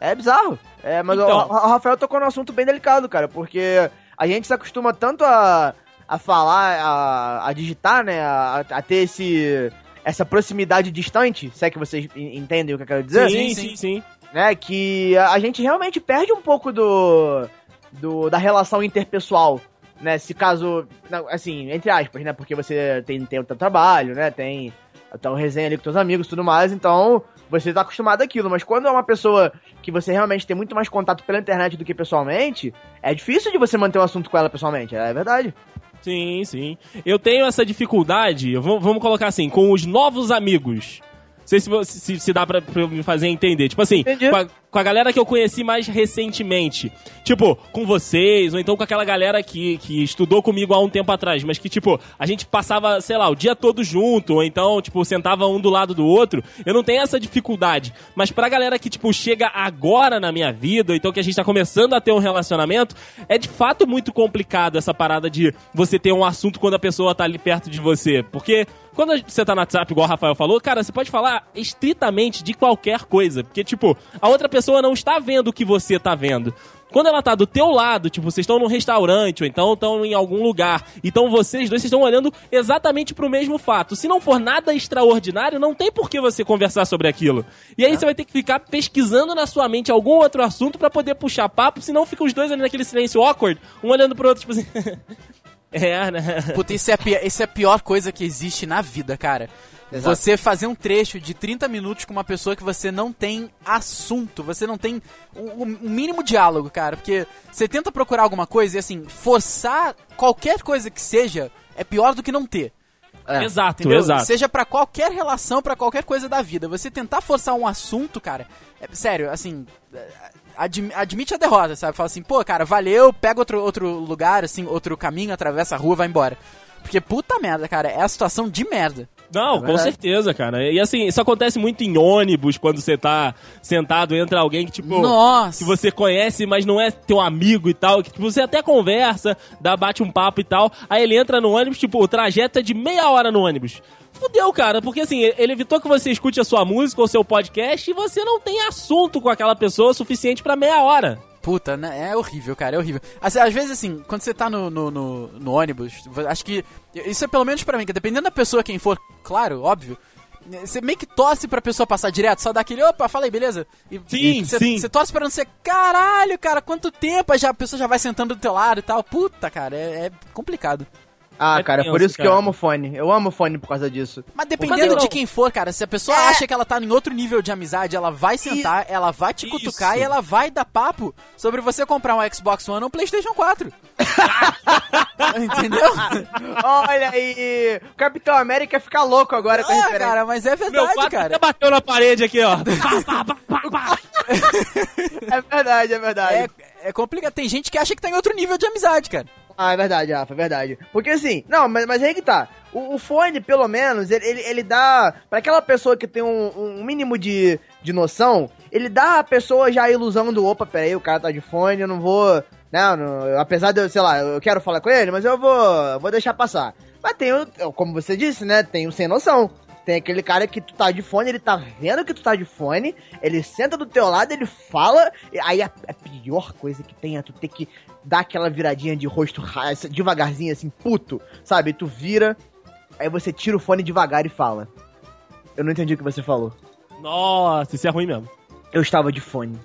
É bizarro. É, mas Então. o, o Rafael tocou num assunto bem delicado, cara, porque a gente se acostuma tanto a, a falar, a, a digitar, né, a, a ter esse, essa proximidade distante, se é que vocês en- entendem o que eu quero dizer Sim, sim, sim, sim. né? Que a gente realmente perde um pouco do, do da relação interpessoal, né? Se caso, assim, entre aspas, né? Porque você tem, tem o teu trabalho, né? Tem a tua resenha ali com teus amigos e tudo mais, então você tá acostumado àquilo. Mas quando é uma pessoa que você realmente tem muito mais contato pela internet do que pessoalmente, é difícil de você manter um assunto com ela pessoalmente, é verdade. Sim, sim. Eu tenho essa dificuldade, vamos, colocar assim, com os novos amigos. Não sei se, se, se dá pra, pra me fazer entender. Tipo assim, Entendi. com a, com a galera que eu conheci mais recentemente. Tipo, com vocês, ou então com aquela galera que, que estudou comigo há um tempo atrás, mas que, tipo, a gente passava, sei lá, o dia todo junto, ou então, tipo, sentava um do lado do outro. Eu não tenho essa dificuldade. Mas pra galera que, tipo, chega agora na minha vida, ou então que a gente tá começando a ter um relacionamento, é de fato muito complicado essa parada de você ter um assunto quando a pessoa tá ali perto de você. Porque quando você tá no WhatsApp, igual o Rafael falou, cara, você pode falar estritamente de qualquer coisa. Porque, tipo, a outra pessoa não está vendo o que você tá vendo. Quando ela tá do teu lado, tipo, vocês estão num restaurante, ou então estão em algum lugar, então vocês dois estão olhando exatamente pro mesmo fato. Se não for nada extraordinário, não tem por que você conversar sobre aquilo. E aí você vai ter que ficar pesquisando na sua mente algum outro assunto pra poder puxar papo, senão fica os dois ali naquele silêncio awkward, um olhando pro outro, tipo assim. é, né? Puta, isso é, a pi- isso é a pior coisa que existe na vida, cara. Exato. Você fazer um trecho de 30 minutos com uma pessoa que você não tem assunto, você não tem um, um mínimo diálogo, cara. Porque você tenta procurar alguma coisa e, assim, forçar qualquer coisa que seja é pior do que não ter. É. Exato, Entendeu? exato. Seja pra qualquer relação, pra qualquer coisa da vida. Você tentar forçar um assunto, cara, é, sério, assim, é, admi- admite a derrota, sabe? Fala assim, pô, cara, valeu, pega outro, outro lugar, assim, outro caminho, atravessa a rua, vai embora. Porque puta merda, cara, é a situação de merda. Não, É com certeza, cara. E assim, isso acontece muito em ônibus, quando você tá sentado, entra alguém que, tipo. Nossa! Que você conhece, mas não é teu amigo e tal. Que tipo, você até conversa, dá, bate um papo e tal. Aí ele entra no ônibus, tipo, o trajeto é de meia hora no ônibus. Fudeu, cara, porque assim, ele evitou que você escute a sua música ou seu podcast e você não tem assunto com aquela pessoa suficiente pra meia hora. Puta, né? É horrível, cara, é horrível. Às, às vezes, assim, quando você tá no, no, no- no ônibus, acho que. Isso é pelo menos pra mim, que dependendo da pessoa quem for, claro, óbvio. Você meio que torce pra pessoa passar direto, só dá aquele, opa, fala aí, beleza? E, Sim, cê, sim. Você torce pra não ser, caralho, cara, quanto tempo? Aí já, a pessoa já vai sentando do teu lado e tal. Puta, cara, é, é complicado. Ah, É cara, tenso, por isso que cara. eu amo fone. Eu amo fone por causa disso. Mas dependendo de quem for, cara, se a pessoa É. acha que ela tá em outro nível de amizade, ela vai sentar, ela vai te cutucar Isso. e ela vai dar papo sobre você comprar um Xbox One ou um PlayStation 4. Entendeu? Olha aí! O Capitão América fica louco agora com a Ah, referência. cara, mas é Meu verdade, quadro cara. até bateu na parede aqui, ó. É verdade, é verdade. É, é complicado. Tem gente que acha que tá em outro nível de amizade, cara. Ah, é verdade, Rafa, é verdade. Porque assim, não, mas, mas aí que tá. O, o fone, pelo menos, ele, ele, ele dá. Pra aquela pessoa que tem um, um mínimo de, de noção, ele dá a pessoa já a ilusão do: opa, peraí, o cara tá de fone, eu não vou. Não, não, apesar de eu, sei lá, eu quero falar com ele, mas eu vou, vou deixar passar. Mas tem o, como você disse, né? Tem o sem noção. Tem aquele cara que tu tá de fone, ele tá vendo que tu tá de fone, ele senta do teu lado, ele fala, e aí a, a pior coisa que tem é tu ter que dar aquela viradinha de rosto devagarzinho, assim, puto, sabe? Tu vira, aí você tira o fone devagar e fala. Eu não entendi o que você falou. Nossa, isso é ruim mesmo. Eu estava de fone.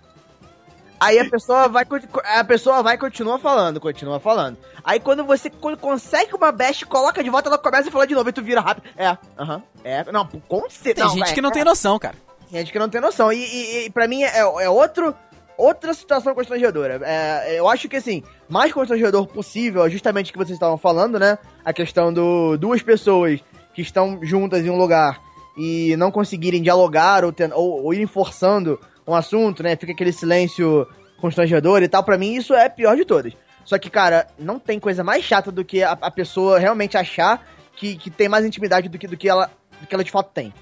Aí a pessoa vai a pessoa vai continua falando, continua falando. Aí quando você consegue uma best, coloca de volta, ela começa a falar de novo e tu vira rápido. É, aham, uh -huh, é. Não, com certeza. Tem não, gente é, que não é, tem noção, cara. Tem gente que não tem noção. E, e, e pra mim é, é outro outra situação constrangedora. É, eu acho que, assim, mais constrangedor possível, justamente o que vocês estavam falando, né? A questão do duas pessoas que estão juntas em um lugar e não conseguirem dialogar ou, ten, ou, ou irem forçando um assunto, né? Fica aquele silêncio constrangedor e tal. Para mim, isso é pior de todas. Só que, cara, não tem coisa mais chata do que a, a pessoa realmente achar que, que tem mais intimidade do que, do, que ela, do que ela de fato tem.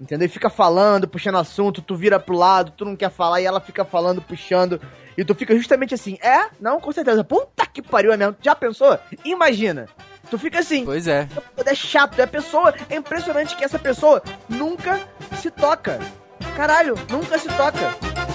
Entendeu? E fica falando, puxando assunto, tu vira pro lado, tu não quer falar e ela fica falando, puxando. E tu fica justamente assim, é? Não, com certeza. Puta que pariu, é mesmo. Já pensou? Imagina. Tu fica assim. Pois é. É chato. É pessoa. É impressionante que essa pessoa nunca se toca. Caralho, nunca se toca.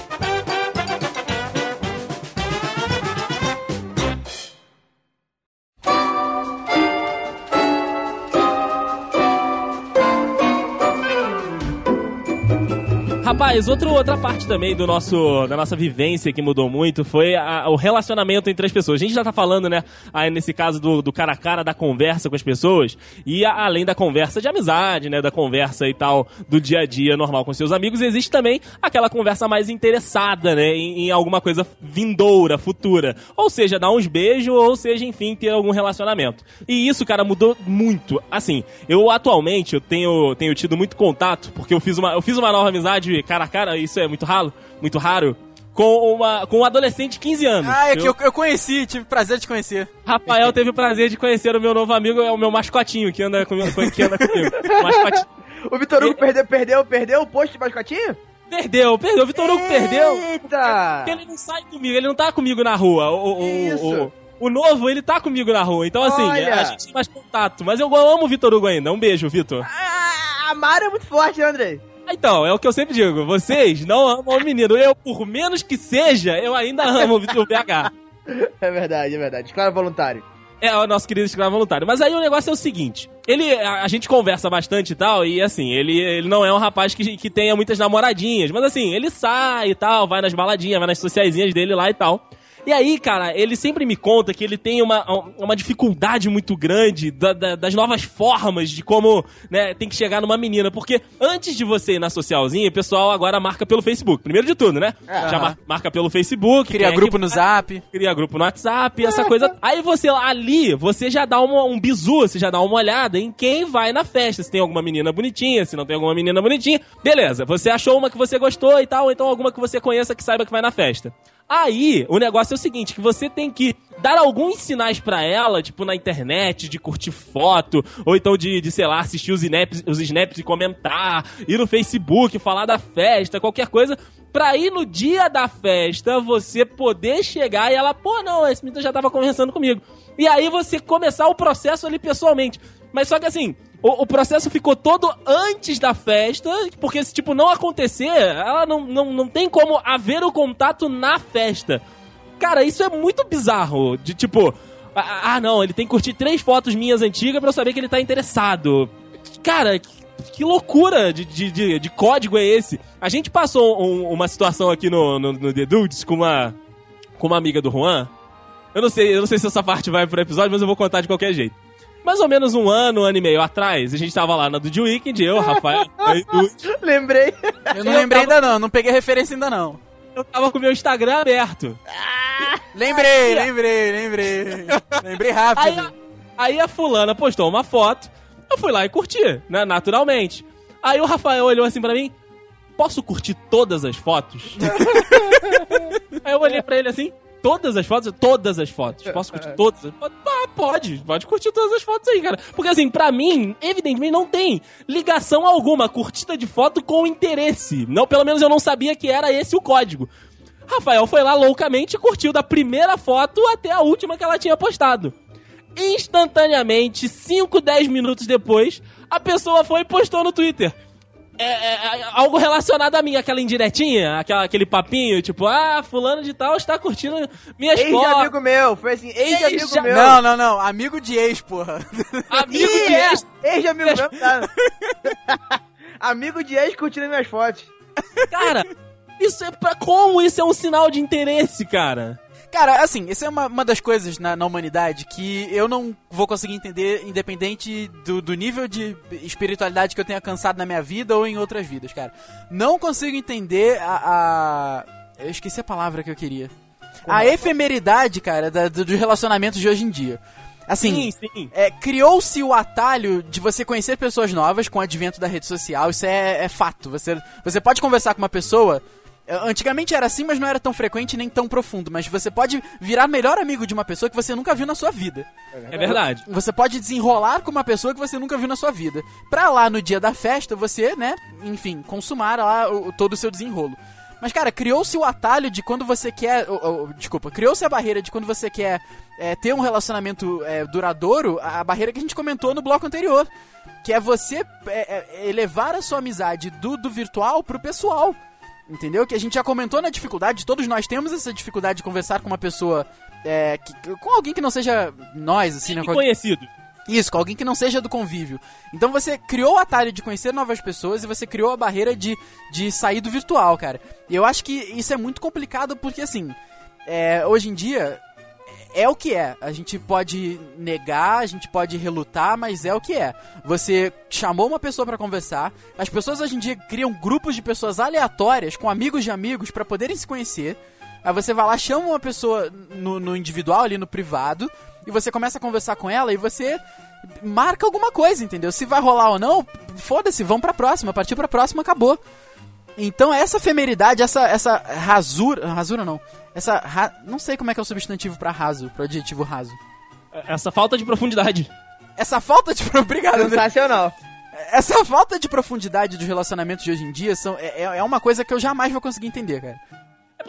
Rapaz, outro, outra parte também do nosso, da nossa vivência que mudou muito foi a, o relacionamento entre as pessoas. A gente já tá falando, né, aí nesse caso do, do cara a cara, da conversa com as pessoas, e a, além da conversa de amizade, né, da conversa e tal, do dia a dia normal com seus amigos, existe também aquela conversa mais interessada, né, em, em alguma coisa vindoura, futura. Ou seja, dar uns beijos, ou seja, enfim, ter algum relacionamento. E isso, cara, mudou muito. Assim, eu atualmente, eu tenho, tenho tido muito contato, porque eu fiz uma, eu fiz uma nova amizade cara a cara, isso é muito raro, muito raro, com, uma, com um adolescente de 15 anos. Ah, é que eu, eu conheci, tive prazer de conhecer. Rafael teve o prazer de conhecer o meu novo amigo, é o meu mascotinho que anda, com, que anda comigo. mascotinho. O Vitor Hugo e... perdeu, perdeu, perdeu o posto de mascotinho? Perdeu, perdeu. O Vitor Hugo perdeu. Eita! Porque ele não sai comigo, ele não tá comigo na rua. O, o, o, o novo, ele tá comigo na rua. Então, assim, Olha. a gente tem mais contato. Mas eu amo o Vitor Hugo ainda. Um beijo, Vitor. Ah, a Mara é muito forte, né, Andrei? Então, é o que eu sempre digo. Vocês não amam o menino. Eu, por menos que seja, eu ainda amo o Vitor BH. É verdade, é verdade. Escravo voluntário. É, o nosso querido escravo voluntário. Mas aí o negócio é o seguinte: ele, a, a, gente conversa bastante e tal, e assim, ele, ele não é um rapaz que, que tenha muitas namoradinhas, mas assim, ele sai e tal, vai nas baladinhas, vai nas sociaisinhas dele lá e tal. E aí, cara, ele sempre me conta que ele tem uma, uma dificuldade muito grande da, da, das novas formas de como né, tem que chegar numa menina. Porque antes de você ir na socialzinha, o pessoal agora marca pelo Facebook. Primeiro de tudo, né? É. Já mar, marca pelo Facebook. Cria grupo no Zap. Cria grupo no WhatsApp, essa coisa. Aí você ali, você já dá uma, um bizu, você já dá uma olhada em quem vai na festa. Se tem alguma menina bonitinha, se não tem alguma menina bonitinha. Beleza, você achou uma que você gostou e tal, ou então alguma que você conheça que saiba que vai na festa. Aí, o negócio é o seguinte, que você tem que dar alguns sinais para ela, tipo na internet, de curtir foto, ou então de, de sei lá, assistir os snaps, os snaps e comentar, ir no Facebook, falar da festa, qualquer coisa, pra ir no dia da festa você poder chegar e ela, pô, não, esse menino já tava conversando comigo. E aí você começar o processo ali pessoalmente. Mas só que assim, o, o, processo ficou todo antes da festa, porque se, tipo, não acontecer, ela não, não, não tem como haver o contato na festa. Cara, isso é muito bizarro. De tipo, ah, não, ele tem que curtir três fotos minhas antigas para eu saber que ele tá interessado. Cara, que, que loucura de, de, de, de, código é esse? A gente passou um, uma situação aqui no, no, no The Dudes com uma, com uma amiga do Juan. Eu não sei, eu não sei se essa parte vai pro episódio, mas eu vou contar de qualquer jeito mais ou menos um ano, um ano e meio atrás, a gente tava lá na do The Weekend, eu, Rafael, Lembrei. Eu não eu lembrei tava... ainda não, não peguei referência ainda não. Eu tava com o meu Instagram aberto. Ah, lembrei, lembrei, lembrei. lembrei rápido. Aí a, aí a fulana postou uma foto, eu fui lá e curti, né, naturalmente. Aí o Rafael olhou assim pra mim, posso curtir todas as fotos? aí eu olhei pra ele assim, todas as fotos? Todas as fotos. Posso curtir todas as fotos? Ah, pode. Pode curtir todas as fotos aí, cara. Porque assim, pra mim, evidentemente não tem ligação alguma. Curtida de foto com interesse. Não, pelo menos eu não sabia que era esse o código. Rafael foi lá loucamente e curtiu da primeira foto até a última que ela tinha postado. Instantaneamente, 5, 10 minutos depois, a pessoa foi e postou no Twitter. É, é, é, algo relacionado a mim, aquela indiretinha, aquela, aquele papinho, tipo, ah, fulano de tal está curtindo minhas ex fotos. Ex de amigo meu, foi assim, ex de amigo já... meu. Não, não, não, amigo de ex, porra. Amigo de ex. Ex de amigo meu, tá. amigo de ex curtindo minhas fotos. Cara, Isso é pra como isso é um sinal de interesse, cara? Cara, assim, essa é uma, uma das coisas na, na, humanidade que eu não vou conseguir entender, independente do, do, nível de espiritualidade que eu tenha alcançado na minha vida ou em outras vidas, cara. Não consigo entender a. a... Eu esqueci a palavra que eu queria. A efemeridade, cara, da, dos relacionamentos de hoje em dia. Assim, sim, sim. É, criou-se o atalho de você conhecer pessoas novas com o advento da rede social. Isso é, é fato. Você, você pode conversar com uma pessoa Antigamente era assim, mas não era tão frequente nem tão profundo. Mas você pode virar melhor amigo de uma pessoa que você nunca viu na sua vida. É verdade. Você pode desenrolar com uma pessoa que você nunca viu na sua vida. Pra lá no dia da festa, você, né, enfim, consumar lá o, todo o seu desenrolo. Mas, cara, criou-se o atalho de quando você quer. Oh, oh, desculpa, criou-se a barreira de quando você quer é, ter um relacionamento é, duradouro, a, a, barreira que a gente comentou no bloco anterior. Que é você é, é elevar a sua amizade do, do virtual pro pessoal. Entendeu? Que a gente já comentou na dificuldade, todos nós temos essa dificuldade de conversar com uma pessoa. É, que, com alguém que não seja nós, assim, né? Conhecido. Isso, com alguém que não seja do convívio. Então você criou o atalho de conhecer novas pessoas e você criou a barreira de, de sair do virtual, cara. E eu acho que isso é muito complicado porque, assim, é, hoje em dia é o que é. A gente pode negar, a gente pode relutar, mas é o que é. Você chamou uma pessoa para conversar. As pessoas hoje em dia criam grupos de pessoas aleatórias com amigos de amigos para poderem se conhecer. Aí você vai lá, chama uma pessoa no, no individual, ali no privado, e você começa a conversar com ela e você marca alguma coisa, entendeu? Se vai rolar ou não, foda-se, vamos pra próxima, partir pra próxima, acabou. Então essa efemeridade, essa, essa rasura. Rasura não. Essa. Ra, não sei como é que é o substantivo para raso, pro adjetivo raso. Essa falta de profundidade. Essa falta de. Obrigado, André. Sensacional. Essa falta de profundidade dos relacionamentos de hoje em dia são, é, é uma coisa que eu jamais vou conseguir entender, cara.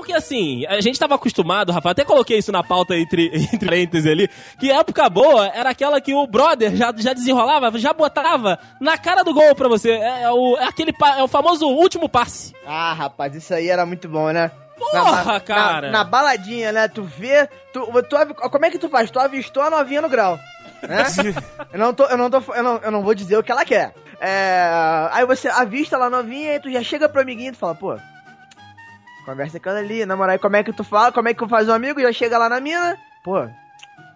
Porque assim, a gente tava acostumado, Rafa, até coloquei isso na pauta entre, entre parênteses ali, que época boa era aquela que o brother já, já desenrolava, já botava na cara do gol pra você. É, é o, é aquele, é o famoso último passe. Ah, rapaz, isso aí era muito bom, né? Porra, na, cara! Na, na, baladinha, né? Tu vê. Tu, tu, como é que tu faz? Tu avistou a novinha no grau. Né? eu não tô. Eu não, tô eu, não, eu não vou dizer o que ela quer. É, aí você avista lá novinha e tu já chega pro amiguinho e tu fala, pô, Conversa aquela ali, namorar. E como é que tu fala? Como é que faz um amigo? Já chega lá na mina, pô,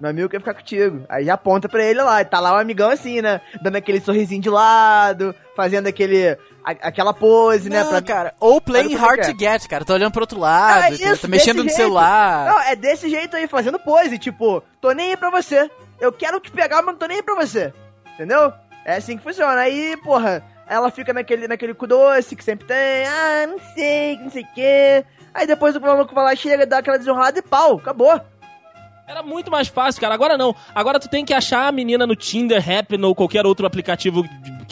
meu amigo quer ficar contigo. Aí já aponta pra ele lá. E tá lá o amigão assim, né? Dando aquele sorrisinho de lado, fazendo aquele. A, aquela pose, né, Não, né? Pra, cara, ou playing hard to get, cara. Tá olhando pro outro lado, é isso, tá mexendo no jeito. celular. Não, é desse jeito aí, fazendo pose. Tipo, tô nem aí pra você. Eu quero te pegar, mas não tô nem aí pra você. Entendeu? É assim que funciona. Aí, porra, ela fica naquele, naquele cu doce que sempre tem. Ah, não sei, não sei o quê. Aí depois o maluco vai lá, chega, dá aquela desonrada e pau, acabou. Era muito mais fácil, cara. Agora não. Agora tu tem que achar a menina no Tinder, Happn ou qualquer outro aplicativo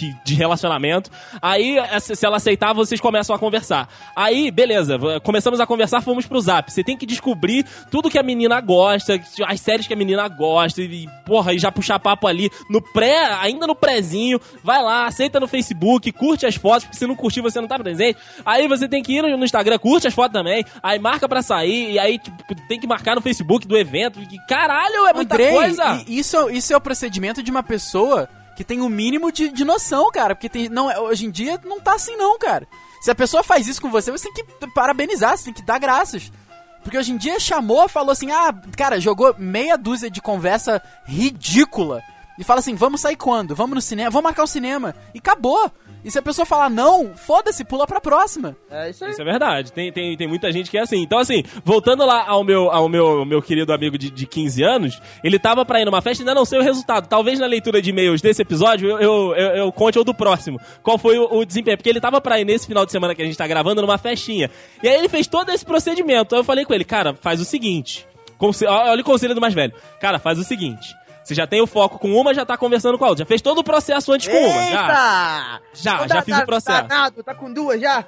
de, de relacionamento. Aí, se ela aceitar, vocês começam a conversar. Aí, beleza. Começamos a conversar, fomos pro Zap. Você tem que descobrir tudo que a menina gosta, as séries que a menina gosta e, porra, e já puxar papo ali no pré, ainda no prézinho. Vai lá, aceita no Facebook, curte as fotos, porque se não curtir você não tá presente. Aí você tem que ir no Instagram, curte as fotos também. Aí marca pra sair e aí tipo, tem que marcar no Facebook do evento que, caralho, é muita Andrei, coisa. Isso, isso é o procedimento de uma pessoa que tem o um mínimo de, de noção, cara. Porque tem, não, hoje em dia não tá assim, não, cara. Se a pessoa faz isso com você, você tem que parabenizar, você tem que dar graças. Porque hoje em dia chamou, falou assim: ah, cara, jogou meia dúzia de conversa ridícula. E fala assim: vamos sair quando? Vamos no cinema? Vamos marcar o cinema. E acabou. E se a pessoa falar não, foda-se, pula pra próxima. É isso aí. Isso é verdade. Tem, tem, tem muita gente que é assim. Então, assim, voltando lá ao meu, ao meu, meu querido amigo de, de 15 anos, ele tava pra ir numa festa e ainda não sei o resultado. Talvez na leitura de e-mails desse episódio eu, eu, eu, eu conte ou do próximo. Qual foi o, o, desempenho? Porque ele tava pra ir nesse final de semana que a gente tá gravando numa festinha. E aí ele fez todo esse procedimento. Aí eu falei com ele, cara, faz o seguinte. Olha o conselho do mais velho. Cara, faz o seguinte você já tem o foco com uma, já tá conversando com a outra. Já fez todo o processo antes com Eita! uma. Já, já, já tá, fiz o processo. Danado, tá com duas já?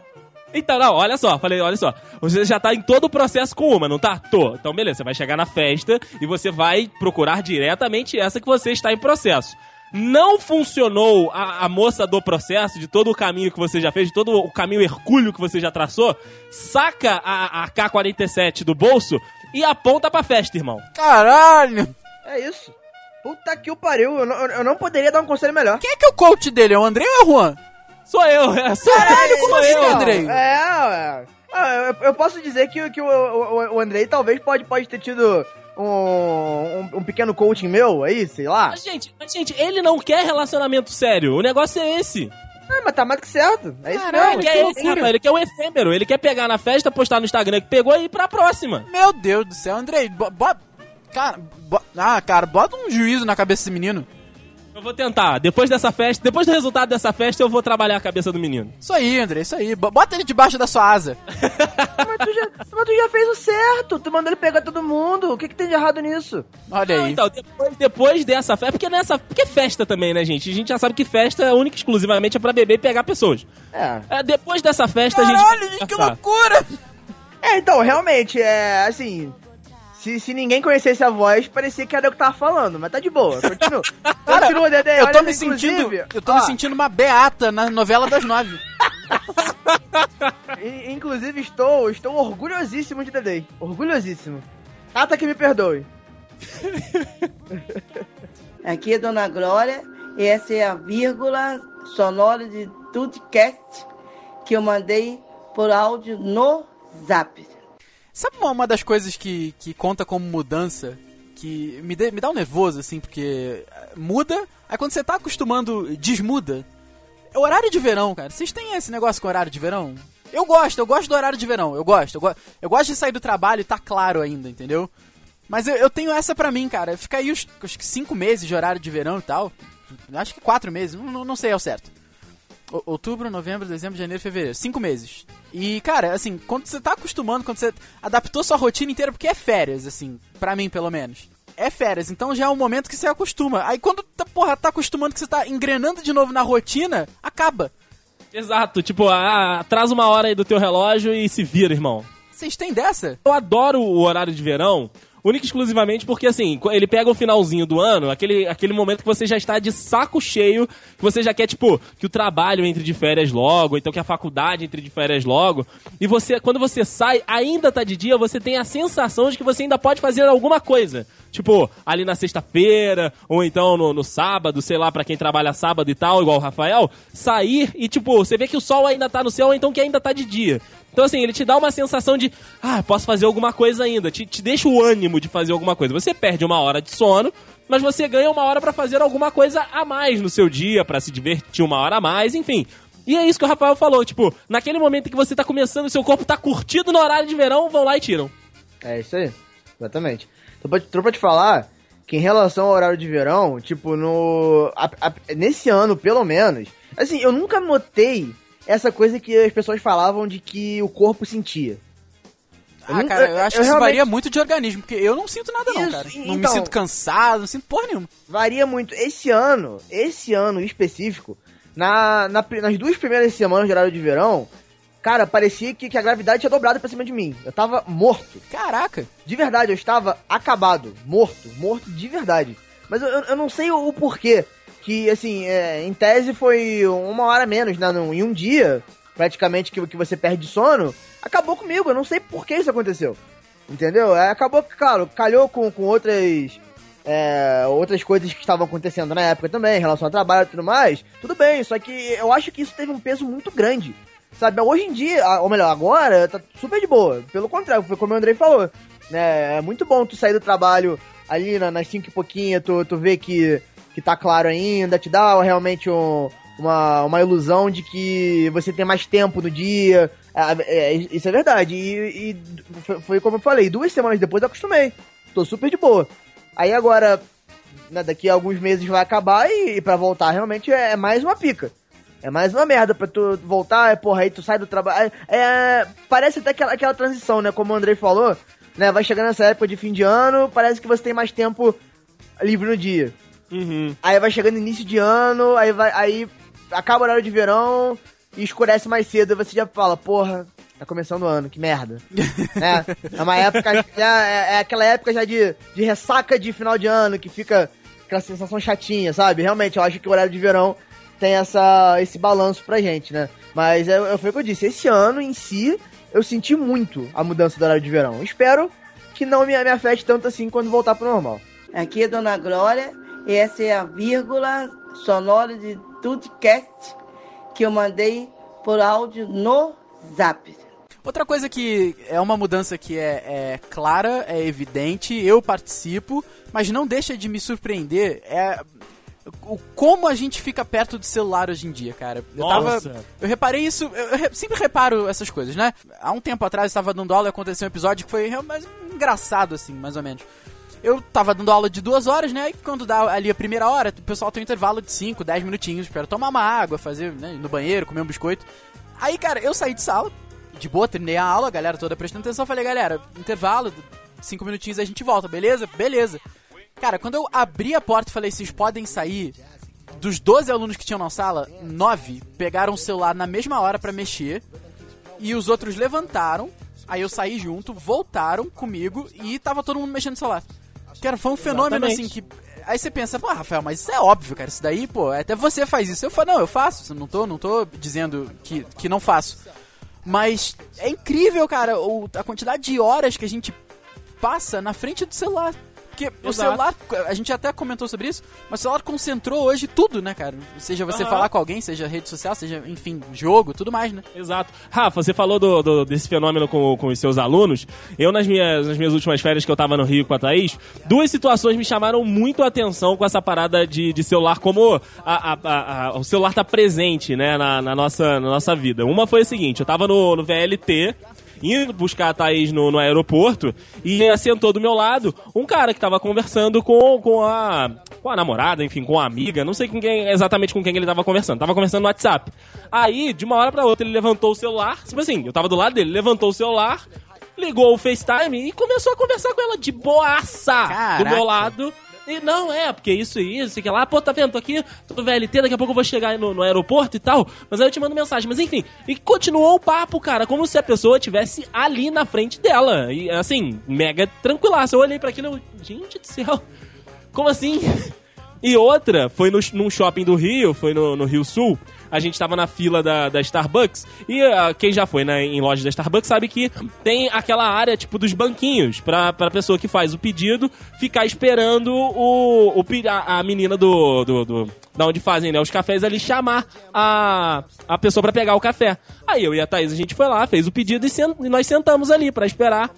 Então, não, olha só, falei, olha só. Você já tá em todo o processo com uma, não tá? Tô. Então, beleza, você vai chegar na festa e você vai procurar diretamente essa que você está em processo. Não funcionou a, a moça do processo, de todo o caminho que você já fez, de todo o caminho hercúleo que você já traçou, saca a, a K-47 do bolso e aponta pra festa, irmão. Caralho! É isso. Puta que o pariu, eu não, eu não poderia dar um conselho melhor. Quem é que é o coach dele? É o André ou é o Juan? Sou eu, é. Sou Caralho, como assim, eu. André? É, é. Ah, eu posso dizer que, que o, o, o Andrei talvez pode, pode ter tido um, um, um, pequeno coaching meu aí, sei lá. Mas, gente, mas, gente, ele não quer relacionamento sério. O negócio é esse. Ah, mas tá mais que certo. É isso Caralho, mesmo. Ele quer, esse, rapaz, ele quer o efêmero. Ele quer pegar na festa, postar no Instagram que pegou e ir pra próxima. Meu Deus do céu, Andrei. Bota. Cara, bo... ah, cara, bota um juízo na cabeça desse menino. Eu vou tentar. Depois dessa festa, depois do resultado dessa festa, eu vou trabalhar a cabeça do menino. Isso aí, André, isso aí. Bota ele debaixo da sua asa. mas, tu já, mas, tu já, fez o certo. Tu mandou ele pegar todo mundo. O que, que tem de errado nisso? Olha Não, aí. Então, depois, depois dessa festa. Porque nessa. Porque é festa também, né, gente? A gente já sabe que festa é única e exclusivamente é pra beber e pegar pessoas. É. é depois dessa festa, Caralho, a gente. Caralho, que loucura! É, então, realmente, é assim. Se, se ninguém conhecesse a voz, parecia que era eu que tava falando, mas tá de boa. Continua. Cara, Continua, Dedé. Eu tô me sentindo. Eu tô ó, me sentindo uma beata na novela das nove. Inclusive, estou, estou orgulhosíssimo de Dedé. Orgulhosíssimo. Tata que me perdoe. Aqui é Dona Glória, e essa é a vírgula sonora de Tudcast que eu mandei por áudio no Zap. Sabe uma, uma das coisas que, que conta como mudança? Que me, de, me dá um nervoso, assim, porque eh, muda, aí quando você tá acostumando, desmuda. É horário de verão, cara. Vocês têm esse negócio com horário de verão? Eu gosto, eu gosto do horário de verão, eu gosto. Eu, go eu gosto de sair do trabalho e tá claro ainda, entendeu? Mas eu, eu tenho essa pra mim, cara. Fica aí os, os cinco meses de horário de verão e tal. Acho que quatro meses, não, não sei ao certo outubro, novembro, dezembro, janeiro, fevereiro. Cinco meses. E, cara, assim, quando você tá acostumando, quando você adaptou sua rotina inteira, porque é férias, assim, pra mim, pelo menos. É férias, então já é um momento que você acostuma. Aí quando, tá, porra, tá acostumando que você tá engrenando de novo na rotina, acaba. Exato, tipo, ah, atrasa uma hora aí do teu relógio e se vira, irmão. Vocês têm dessa? Eu adoro o horário de verão, única e exclusivamente porque, assim, ele pega o finalzinho do ano, aquele, aquele momento que você já está de saco cheio, que você já quer, tipo, que o trabalho entre de férias logo, então que a faculdade entre de férias logo, e você, quando você sai, ainda tá de dia, você tem a sensação de que você ainda pode fazer alguma coisa. Tipo, ali na sexta-feira, ou então no, no sábado, sei lá, para quem trabalha sábado e tal, igual o Rafael, sair e, tipo, você vê que o sol ainda tá no céu, então que ainda tá de dia. Então, assim, ele te dá uma sensação de, ah, posso fazer alguma coisa ainda. Te, te deixa o ânimo de fazer alguma coisa. Você perde uma hora de sono, mas você ganha uma hora para fazer alguma coisa a mais no seu dia, para se divertir uma hora a mais, enfim. E é isso que o Rafael falou, tipo, naquele momento que você tá começando, seu corpo tá curtido no horário de verão, vão lá e tiram. É isso aí, exatamente. Tô pra, tô pra te falar que em relação ao horário de verão, tipo, no. A, a, nesse ano, pelo menos, assim, eu nunca notei essa coisa que as pessoas falavam de que o corpo sentia. Ah, eu cara, eu, acho eu que isso realmente... varia muito de organismo, porque eu não sinto nada não, cara. Não então, me sinto cansado, não sinto porra nenhuma. Varia muito. Esse ano, esse ano específico, na, na, nas duas primeiras semanas de horário de verão, cara, parecia que, que a gravidade tinha dobrado pra cima de mim. Eu tava morto. Caraca. De verdade, eu estava acabado, morto, morto de verdade. Mas eu, eu, não sei o, o porquê que, assim, é, em tese foi uma hora menos, né? Em um dia, praticamente, que, que você perde sono, acabou comigo. Eu não sei por que isso aconteceu. Entendeu? É, acabou, claro, calhou com, com outras. É, outras coisas que estavam acontecendo na época também, em relação ao trabalho e tudo mais. Tudo bem, só que eu acho que isso teve um peso muito grande. Sabe, hoje em dia, ou melhor, agora, tá super de boa. Pelo contrário, foi como o Andrei falou. Né, é muito bom tu sair do trabalho ali nas 5 e pouquinho, tu, tu vê que que tá claro ainda, te dá realmente um, uma, uma ilusão de que você tem mais tempo no dia. É, é, isso é verdade. E, e, foi como eu falei, duas semanas depois eu acostumei. Tô super de boa. Aí agora, né, daqui a alguns meses vai acabar e, e para voltar realmente é, é, mais uma pica. É mais uma merda pra tu voltar, é, porra, aí tu sai do trabalho. É, é, parece até aquela, aquela transição, né? Como o Andrei falou, né? Vai chegando nessa época de fim de ano, parece que você tem mais tempo livre no dia. Uhum. Aí vai chegando início de ano, aí vai. Aí acaba o horário de verão e escurece mais cedo, e você já fala, porra, tá começando o ano, que merda. é, é uma época. Já, é, é, aquela época já de, de ressaca de final de ano, que fica aquela sensação chatinha, sabe? Realmente, eu acho que o horário de verão tem essa, esse balanço pra gente, né? Mas é, é, foi o que eu disse, esse ano em si, eu senti muito a mudança do horário de verão. Espero que não me, me afete tanto assim quando voltar pro normal. Aqui é Dona Glória essa é a vírgula sonora de Tudcast que eu mandei por áudio no Zap. Outra coisa que é uma mudança que é, é, clara, é evidente, eu participo, mas não deixa de me surpreender, é o como a gente fica perto do celular hoje em dia, cara. Eu Nossa. tava. Eu reparei isso, eu, eu re- sempre reparo essas coisas, né? Há um tempo atrás eu tava dando aula e aconteceu um episódio que foi real- mais engraçado, assim, mais ou menos. Eu tava dando aula de duas horas, né? E quando dá ali a primeira hora, o pessoal tem um intervalo de 5, 10 minutinhos para tomar uma água, fazer, né, no banheiro, comer um biscoito. Aí, cara, eu saí de sala, de boa, terminei a aula, a galera toda prestando atenção, falei, galera, intervalo, cinco minutinhos a gente volta, beleza? Beleza. Cara, quando eu abri a porta e falei, vocês podem sair, dos 12 alunos que tinham na sala, 9 pegaram o celular na mesma hora pra mexer, e os outros levantaram, aí eu saí junto, voltaram comigo e tava todo mundo mexendo no celular. Cara, foi um fenômeno Exatamente. assim que. Aí você pensa, pô, Rafael, mas isso é óbvio, cara. Isso daí, pô, até você faz isso. Eu falo, não, eu faço. Não tô, não tô dizendo que, que não faço. Mas é incrível, cara, a quantidade de horas que a gente passa na frente do celular. Porque o Exato. celular, a gente até comentou sobre isso, mas o celular concentrou hoje tudo, né, cara? Seja você Aham. falar com alguém, seja rede social, seja, enfim, jogo, tudo mais, né? Exato. Rafa, você falou do, do- desse fenômeno com, com os seus alunos. Eu, nas minhas, nas minhas últimas férias que eu tava no Rio com a Thaís, duas situações me chamaram muito a atenção com essa parada de, de celular, como a- a- a- a- o celular tá presente, né, na, na nossa, na nossa vida. Uma foi o seguinte, eu tava no, no VLT, indo buscar a Thaís no, no aeroporto e assentou do meu lado um cara que tava conversando com, com, a, com a namorada, enfim, com a amiga, não sei com quem, exatamente com quem ele tava conversando, tava conversando no WhatsApp. Aí, de uma hora pra outra, ele levantou o celular, tipo assim, eu tava do lado dele, levantou o celular, ligou o FaceTime e começou a conversar com ela de boaça do Caraca. meu lado. E não, é, porque isso e isso, que lá, pô, tá vendo, tô aqui, tô VLT, daqui a pouco eu vou chegar no, no aeroporto e tal, mas aí eu te mando mensagem. Mas enfim, e continuou o papo, cara, como se a pessoa tivesse ali na frente dela. E assim, mega tranquilaço. Eu olhei pra aquilo e eu, gente do céu, como assim? E outra, foi no, num shopping do Rio, foi no, no Rio Sul. A gente tava na fila da, da Starbucks. E ah, quem já foi na, em loja da Starbucks sabe que tem aquela área, tipo, dos banquinhos. Pra, pra pessoa que faz o pedido ficar esperando o, o a, a menina do, do, do- Da onde fazem né, os cafés ali chamar a, a pessoa pra pegar o café. Aí eu e a Thaís, a gente foi lá, fez o pedido e, sen- e nós sentamos ali pra esperar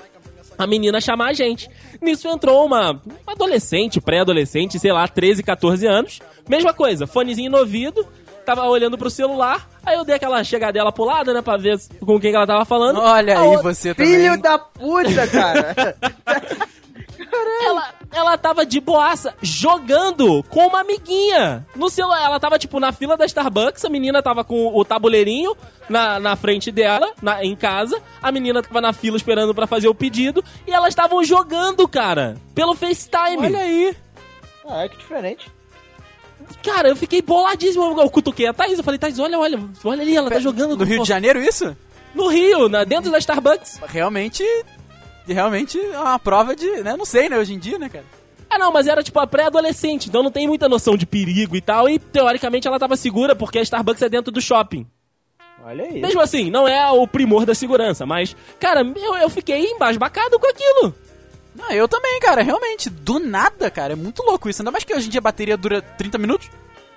a menina chamar a gente. Nisso entrou uma, adolescente, pré-adolescente, sei lá, 13, 14 anos. Mesma coisa, fonezinho no ouvido, tava olhando pro celular. Aí eu dei aquela chegadela pro lado, né, pra ver com quem que ela tava falando. Olha A aí outra- você também. Filho da puta, cara! Ela, ela tava de boaça jogando com uma amiguinha no celular. Ela tava, tipo, na fila da Starbucks, a menina tava com o tabuleirinho na, na frente dela, na, em casa. A menina tava na fila esperando pra fazer o pedido. E elas estavam jogando, cara, pelo FaceTime. Olha aí. ah, é que diferente. Cara, eu fiquei boladíssimo. Eu cutuquei a Thaís. Eu falei, Thaís, olha, olha, olha ali, ela tá jogando. No Rio de Janeiro, isso? No Rio, na, dentro da Starbucks. Realmente. Realmente é uma prova de. Né? Não sei, né? Hoje em dia, né, cara? Ah, não, mas era tipo a pré-adolescente, então não tem muita noção de perigo e tal. E teoricamente ela tava segura porque a Starbucks é dentro do shopping. Olha aí. Mesmo assim, não é o primor da segurança, mas, cara, eu, eu fiquei embasbacado com aquilo. Não, eu também, cara. Realmente. Do nada, cara. É muito louco isso. Ainda mais que hoje em dia a bateria dura 30 minutos.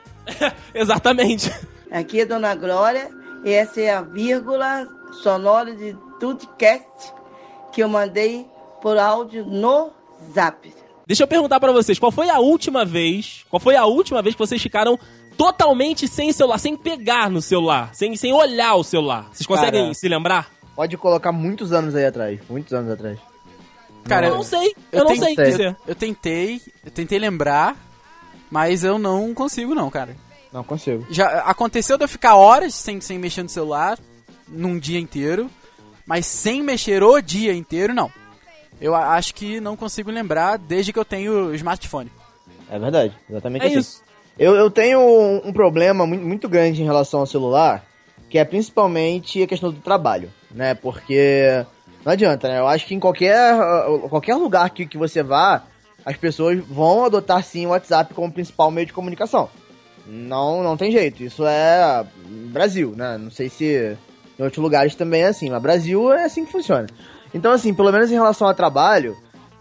Exatamente. Aqui é Dona Glória, e essa é a vírgula sonora de Tudcast que eu mandei por áudio no Zap. Deixa eu perguntar pra vocês, qual foi a última vez, qual foi a última vez que vocês ficaram totalmente sem celular, sem pegar no celular, sem, sem olhar o celular? Vocês conseguem Cara. se lembrar? Pode colocar muitos anos aí atrás. Muitos anos atrás. Cara, Eu não sei, eu, não sei dizer. eu, eu tentei. Eu tentei lembrar. Mas eu não consigo, não, cara. Não consigo. Já aconteceu de eu ficar horas sem, sem mexer no celular, num dia inteiro, mas sem mexer o dia inteiro, não. Eu acho que não consigo lembrar desde que eu tenho smartphone. É verdade. Exatamente É assim. isso. Eu, eu tenho um, um problema muito, muito grande em relação ao celular, que é principalmente a questão do trabalho, né? Porque não adianta, né? Eu acho que em qualquer, uh, qualquer lugar que, que você vá, as pessoas vão adotar sim o WhatsApp como principal meio de comunicação. Não, não tem jeito. Isso é Brasil, né? Não sei se em outros lugares também é assim, mas Brasil é assim que funciona. Então, assim, pelo menos em relação ao trabalho,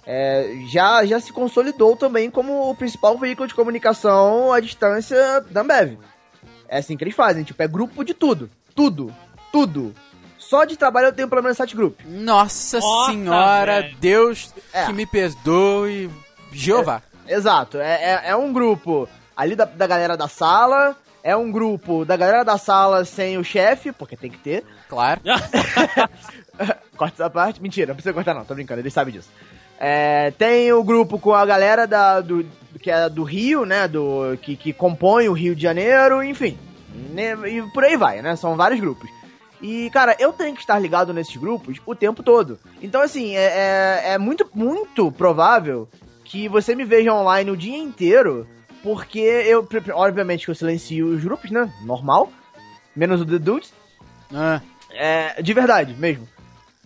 é, já, já se consolidou também como o principal veículo de comunicação à distância da Ambev. É assim que eles fazem, tipo, é grupo de tudo. Tudo. Tudo. só de trabalho eu tenho pelo menos sete grupos. Nossa, Nossa senhora, véio. Deus é. que me perdoe. Jeová. É, exato. É, é, é, um grupo ali da, da galera da sala. É um grupo da galera da sala sem o chefe, porque tem que ter. Claro. Corta essa parte. Mentira, não precisa cortar não, tô brincando, eles sabem disso. É, tem o grupo com a galera da, do, que é do Rio, né? Do, que, que compõe o Rio de Janeiro, enfim. E por aí vai, né? São vários grupos. E, cara, eu tenho que estar ligado nesses grupos o tempo todo. Então, assim, é, é, é muito, muito provável que você me veja online o dia inteiro, porque eu, obviamente, que eu silencio os grupos, né? Normal. Menos o The Dudes. Ah. É, de verdade, mesmo.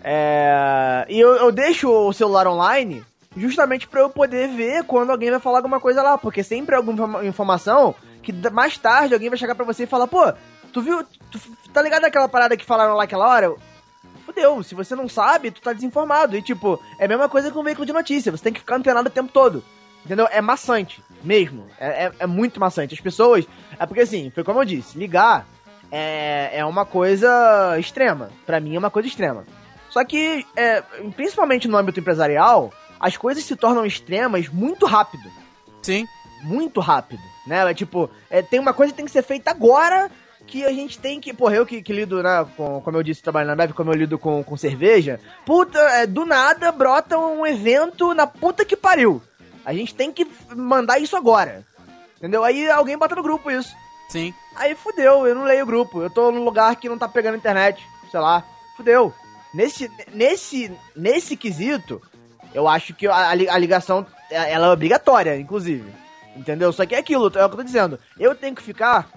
É, e eu, eu deixo o celular online justamente para eu poder ver quando alguém vai falar alguma coisa lá, porque sempre é alguma informação que mais tarde alguém vai chegar para você e falar, pô, tu viu, tu, tá ligado aquela parada que falaram lá aquela hora? Fudeu, se você não sabe, tu tá desinformado. E tipo, é a mesma coisa com um veículo de notícia, você tem que ficar antenado o tempo todo. Entendeu? É maçante, mesmo. É, é, é muito maçante. As pessoas. É porque assim, foi como eu disse, ligar é, é uma coisa extrema. para mim é uma coisa extrema. Só que, é, principalmente no âmbito empresarial, as coisas se tornam extremas muito rápido. Sim. Muito rápido, né? É, tipo, é, tem uma coisa que tem que ser feita agora que a gente tem que. Porra, eu que, que lido, né? Com, como eu disse, trabalho na Bev, como eu lido com, com cerveja. Puta, é, do nada brota um evento na puta que pariu. A gente tem que mandar isso agora. Entendeu? Aí alguém bota no grupo isso. Sim. Aí fudeu, eu não leio o grupo. Eu tô num lugar que não tá pegando internet. Sei lá. Fudeu. Nesse, nesse, nesse quesito, eu acho que a, a ligação ela é obrigatória, inclusive. Entendeu? Só que é aquilo, é o que eu tô dizendo. Eu tenho que ficar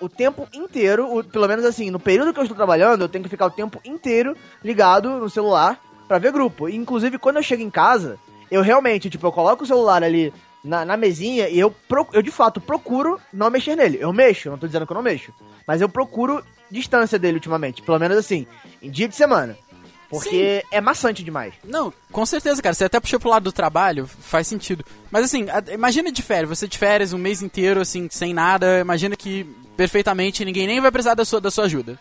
o tempo inteiro, o, pelo menos assim, no período que eu estou trabalhando, eu tenho que ficar o tempo inteiro ligado no celular para ver grupo. E, inclusive, quando eu chego em casa, eu realmente, tipo, eu coloco o celular ali na, na mesinha e eu, eu de fato procuro não mexer nele. Eu mexo, não tô dizendo que eu não mexo. Mas eu procuro distância dele ultimamente. Pelo menos assim, em dia de semana. Porque Sim. é maçante demais. Não, com certeza, cara. Você até puxou pro lado do trabalho, faz sentido. Mas assim, imagina de férias, você de férias um mês inteiro, assim, sem nada, imagina que perfeitamente ninguém nem vai precisar da sua, da sua ajuda.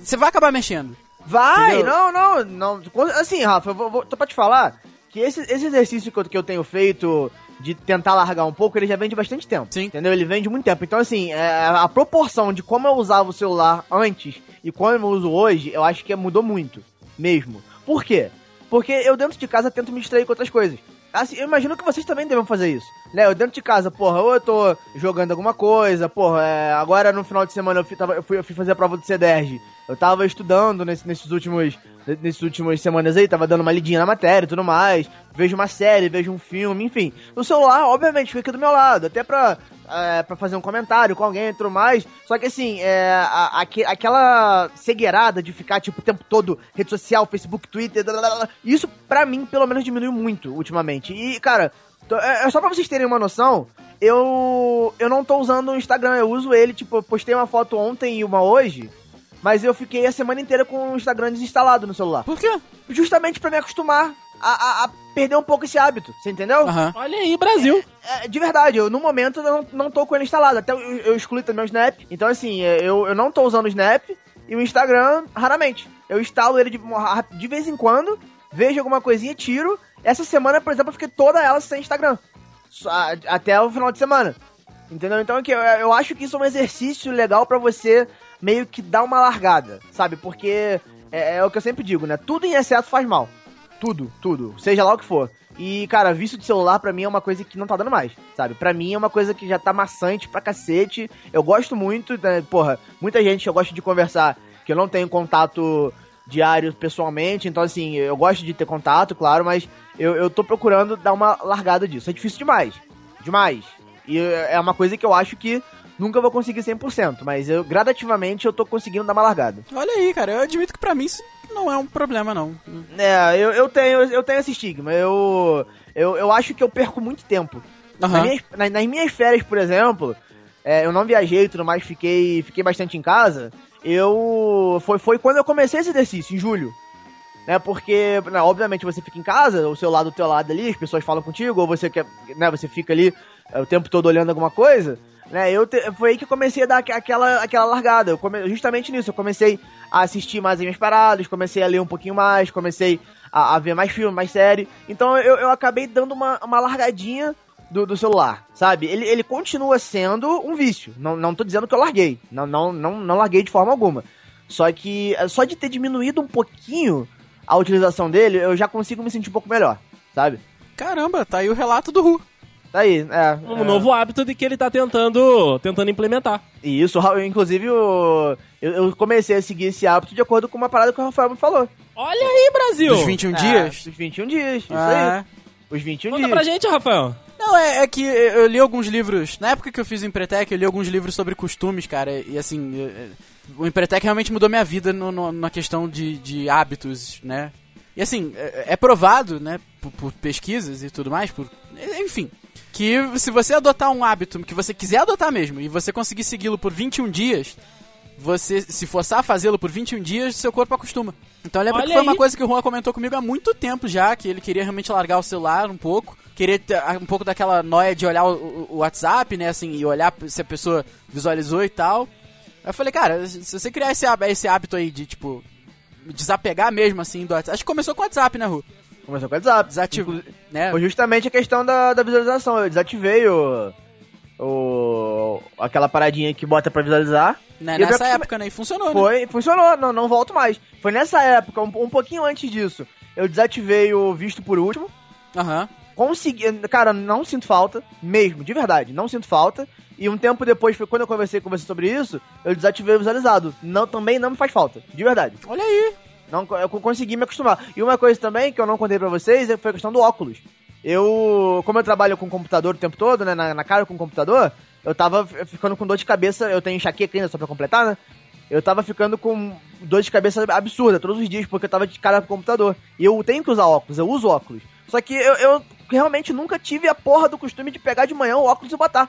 Você vai acabar mexendo. Vai, não, não, não. Assim, Rafa, eu vou, vou, tô pra te falar que esse, esse exercício que eu, que eu tenho feito de tentar largar um pouco, ele já vem de bastante tempo. Sim. Entendeu? Ele vem de muito tempo. Então, assim, é, a proporção de como eu usava o celular antes e como eu uso hoje, eu acho que mudou muito. Mesmo. Por quê? Porque eu dentro de casa tento me distrair com outras coisas. Assim, eu imagino que vocês também devem fazer isso. Né? Dentro de casa, porra, ou eu tô jogando alguma coisa, porra, é, agora no final de semana eu fui, tava, eu, fui, eu fui fazer a prova do CDRG. Eu tava estudando nesse, nesses últimos nesses últimas semanas aí, tava dando uma lidinha na matéria e tudo mais. Vejo uma série, vejo um filme, enfim. O celular, obviamente, fica aqui do meu lado, até pra, é, pra fazer um comentário com alguém e tudo mais. Só que assim, é, a, a, aquela cegueirada de ficar, tipo, o tempo todo, rede social, Facebook, Twitter, isso pra mim, pelo menos, diminuiu muito ultimamente. E, cara, é, é só pra vocês terem uma noção, eu, eu não tô usando o Instagram, eu uso ele, tipo, eu postei uma foto ontem e uma hoje. Mas eu fiquei a semana inteira com o Instagram desinstalado no celular. Por quê? Justamente para me acostumar a, a, a, perder um pouco esse hábito, você entendeu? Uhum. Olha aí, Brasil. É, é, de verdade, eu no momento eu não, não tô com ele instalado. Até eu, eu excluí também o Snap. Então, assim, é, eu, eu não tô usando o Snap e o Instagram raramente. Eu instalo ele de, de vez em quando, vejo alguma coisinha, tiro. Essa semana, por exemplo, eu fiquei toda ela sem Instagram. Até o final de semana. Entendeu? Então, aqui, eu, eu acho que isso é um exercício legal para você meio que dá uma largada, sabe? Porque é, é, o que eu sempre digo, né? Tudo em excesso faz mal. Tudo, tudo. Seja lá o que for. E, cara, vício de celular pra mim é uma coisa que não tá dando mais, sabe? Pra mim é uma coisa que já tá maçante pra cacete. Eu gosto muito, né? porra, muita gente eu gosto de conversar que eu não tenho contato diário pessoalmente, então assim, eu gosto de ter contato, claro, mas eu, eu tô procurando dar uma largada disso. É difícil demais. Demais. E é uma coisa que eu acho que Nunca vou conseguir 100%, mas eu gradativamente eu tô conseguindo dar uma largada. Olha aí, cara, eu admito que para mim isso não é um problema, não. É, eu, eu, tenho, eu tenho esse estigma. Eu, eu, eu acho que eu perco muito tempo. Uhum. Nas, minhas, nas, nas, minhas férias, por exemplo, é, eu não viajei e tudo mais, fiquei, fiquei bastante em casa. Eu. Foi, foi quando eu comecei esse exercício, em julho. Né, porque, né, obviamente, você fica em casa, o seu lado do teu lado ali, as pessoas falam contigo, ou você quer, né, você fica ali é, o tempo todo olhando alguma coisa. Né, eu te, foi aí que eu comecei a dar aquela, aquela largada. Eu come, justamente nisso, eu comecei a assistir mais as minhas paradas, comecei a ler um pouquinho mais, comecei a, a ver mais filme, mais série. Então eu, eu acabei dando uma, uma largadinha do, do, celular, sabe? Ele, ele continua sendo um vício. Não, não tô dizendo que eu larguei. Não, não, não, não larguei de forma alguma. Só que só de ter diminuído um pouquinho a utilização dele, eu já consigo me sentir um pouco melhor, sabe? Caramba, tá aí o relato do Ru. Tá aí, é. Um é. novo hábito de que ele tá tentando, tentando implementar. E isso, inclusive, eu, eu comecei a seguir esse hábito de acordo com uma parada que o Rafael me falou. Olha aí, Brasil! Os 21 é, dias? Os 21 dias, isso ah. aí. Os 21 Conta dias. pra gente, Rafael. Não, é, é, que eu li alguns livros. Na época que eu fiz o Empretec, eu li alguns livros sobre costumes, cara. E assim, eu, o Empretec realmente mudou minha vida no, no, na questão de, de hábitos, né? E assim, é, é provado, né, por, por, pesquisas e tudo mais, por, enfim, que se você adotar um hábito que você quiser adotar mesmo e você conseguir segui-lo por 21 dias, você se forçar a fazê-lo por 21 dias, seu corpo acostuma. Então lembra Olha que foi aí. uma coisa que o Juan comentou comigo há muito tempo já, que ele queria realmente largar o celular um pouco, querer ter um pouco daquela noia de olhar o, o WhatsApp, né, assim, e olhar se a pessoa visualizou e tal. Aí eu falei, cara, se você criar esse, esse hábito aí de, tipo, desapegar mesmo, assim, do WhatsApp. Acho que começou com o WhatsApp, né, Ru? Começou com o WhatsApp. Desativou, né? Foi justamente a questão da, da visualização. Eu desativei o... o aquela paradinha que bota pra visualizar. Né, nessa época, né? E funcionou, Foi, né? funcionou. Não, não volto mais. Foi nessa época, um, um pouquinho antes disso. Eu desativei o visto por último. Aham. Uhum. Consegui... Cara, não sinto falta. Mesmo, de verdade. Não sinto falta. E um tempo depois, foi quando eu conversei com você sobre isso, eu desativei o visualizado. Não, também não me faz falta, de verdade. Olha aí. Não, eu consegui me acostumar. E uma coisa também que eu não contei pra vocês foi a questão do óculos. Eu, como eu trabalho com computador o tempo todo, né, na, na cara com computador, eu tava ficando com dor de cabeça, eu tenho enxaqueca ainda, só pra completar, né? Eu tava ficando com dor de cabeça absurda todos os dias, porque eu tava de cara com computador. E eu tenho que usar óculos, eu uso óculos. Só que eu, eu realmente nunca tive a porra do costume de pegar de manhã o óculos e botar.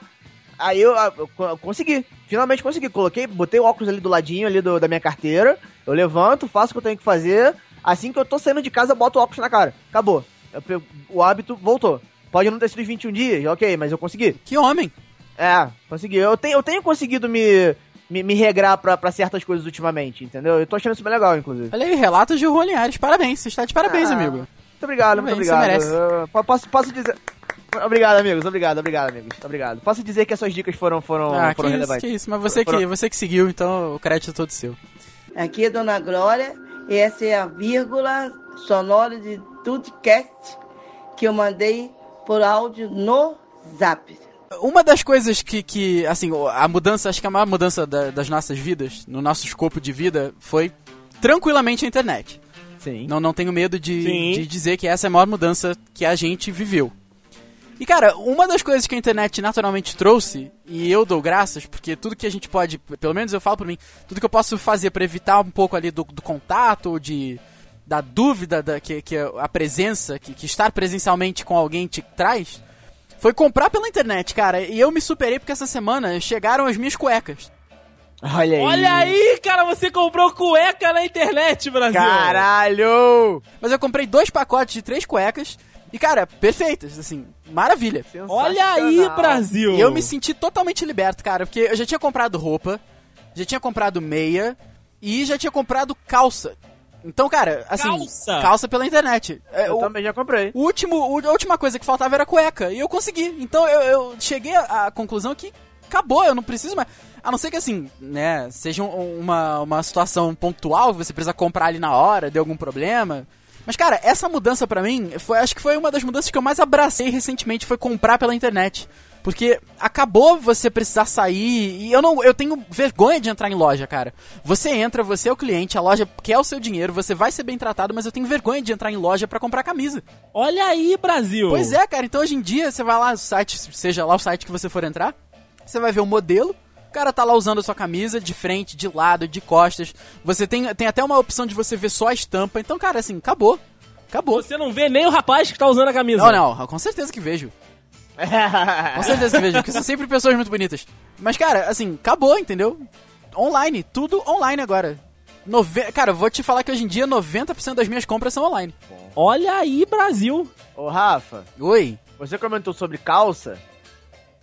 Aí eu, eu, eu, consegui, finalmente consegui. Coloquei, botei o óculos ali do ladinho ali do, da minha carteira. Eu levanto, faço o que eu tenho que fazer. Assim que eu tô saindo de casa, boto o óculos na cara. Acabou. Eu, o hábito voltou. Pode não ter sido 21 dias, ok, mas eu consegui. Que homem! É, consegui. Eu tenho, eu tenho conseguido me, me, me regrar pra, pra certas coisas ultimamente, entendeu? Eu tô achando isso bem legal, inclusive. Olha aí, relatos de Linhares. Parabéns, você está de parabéns, ah, amigo. Muito obrigado, muito obrigado. Você merece. Uh, posso, posso dizer. Obrigado, amigos. Obrigado, obrigado, amigos. Obrigado. Posso dizer que as suas dicas foram, foram, ah, foram que relevantes. Isso, que isso, mas você, foram... que, você que seguiu, então o crédito é todo seu. Aqui é Dona Glória, e essa é a vírgula sonora de Tudcast que eu mandei por áudio no Zap. Uma das coisas que, que assim, a mudança, acho que a maior mudança da, das nossas vidas, no nosso escopo de vida, foi tranquilamente a internet. Sim. Não, não tenho medo de, de dizer que essa é a maior mudança que a gente viveu. E cara, uma das coisas que a internet naturalmente trouxe, e eu dou graças, porque tudo que a gente pode, pelo menos eu falo por mim, tudo que eu posso fazer para evitar um pouco ali do, do contato, ou de da dúvida da, que, que a presença, que, que estar presencialmente com alguém te traz, foi comprar pela internet, cara. E eu me superei porque essa semana chegaram as minhas cuecas. Olha aí. Olha aí, cara, você comprou cueca na internet, Brasil. Caralho! Mas eu comprei dois pacotes de três cuecas e, cara, perfeitas, assim, maravilha. Olha aí, Brasil! E eu me senti totalmente liberto, cara, porque eu já tinha comprado roupa, já tinha comprado meia e já tinha comprado calça. Então, cara, assim, calça, calça pela internet. É, eu o, também já comprei. O último, a última coisa que faltava era cueca, e eu consegui. Então eu, eu cheguei à conclusão que acabou, eu não preciso mais. A não ser que assim, né, seja uma, uma situação pontual, você precisa comprar ali na hora, deu algum problema. Mas, cara, essa mudança para mim, foi, acho que foi uma das mudanças que eu mais abracei recentemente, foi comprar pela internet. Porque acabou você precisar sair e eu não eu tenho vergonha de entrar em loja, cara. Você entra, você é o cliente, a loja quer o seu dinheiro, você vai ser bem tratado, mas eu tenho vergonha de entrar em loja para comprar camisa. Olha aí, Brasil. Pois é, cara. Então hoje em dia você vai lá no site, seja lá o site que você for entrar, você vai ver o modelo, o cara tá lá usando a sua camisa de frente, de lado, de costas. Você tem, tem até uma opção de você ver só a estampa. Então, cara, assim, acabou. Acabou. Você não vê nem o rapaz que tá usando a camisa. Não, não, com certeza que vejo. com certeza que vejo, porque são sempre pessoas muito bonitas. Mas, cara, assim, acabou, entendeu? Online, tudo online agora. Nove... Cara, vou te falar que hoje em dia 90% das minhas compras são online. Olha aí, Brasil. Ô, Rafa. Oi. Você comentou sobre calça.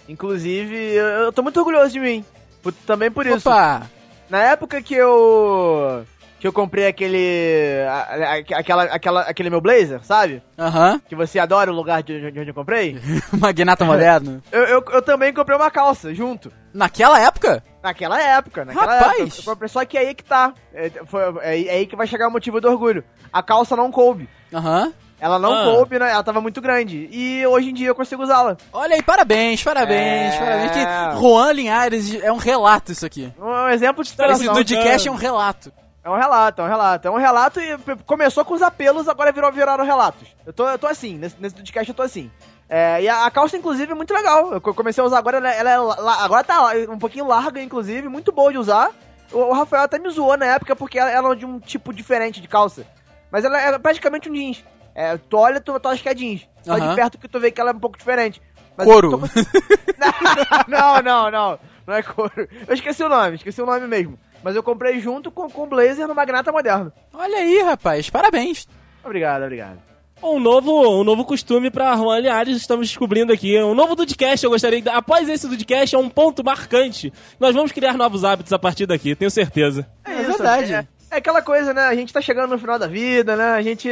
Inclusive, eu, eu tô muito orgulhoso de mim. Por, também por isso. Opa! Na época que eu que eu comprei aquele. a- a- aquela, aquela, aquele meu blazer, sabe? Aham. Que você adora o lugar de, de onde eu comprei. Magnata moderno. Eu, eu, eu também comprei uma calça junto. Naquela época? Naquela época, naquela Rapaz! época. Eu comprei, só que é aí que tá. É, foi, é, é aí que vai chegar o motivo do orgulho. A calça não coube. Aham. Ela não Ah. coube, né? Ela tava muito grande. E hoje em dia eu consigo usá-la. Olha aí, parabéns, parabéns, É. parabéns. Que Juan Linhares é um relato isso aqui. Um exemplo de Esse. Dudcast é um relato. É um relato, é um relato. É um relato e começou com os apelos, agora virou, viraram relatos. Eu tô, eu tô assim, nesse, nesse podcast eu tô assim. É, e a, a calça, inclusive, é muito legal. Eu co- comecei a usar agora, ela, ela é la- agora tá um pouquinho larga, inclusive, muito boa de usar. O, o Rafael até me zoou na época porque ela, ela é de um tipo diferente de calça. Mas ela é praticamente um jeans. É, tu olha, tu, tu acha que é jeans. Só Aham. de perto que tu vê que ela é um pouco diferente. Mas Couro. tô- não, não, não. Não é couro. Eu esqueci o nome, esqueci o nome mesmo. Mas eu comprei junto com, com o Blazer no Magnata Moderno. Olha aí, rapaz, parabéns. Obrigado, obrigado. Um novo, um novo costume pra Juan Linhares, estamos descobrindo aqui. Um novo Dudcast, eu gostaria de... Após esse Dudcast, é um ponto marcante. Nós vamos criar novos hábitos a partir daqui, tenho certeza. É verdade. É, é aquela coisa, né? A gente tá chegando no final da vida, né? A gente,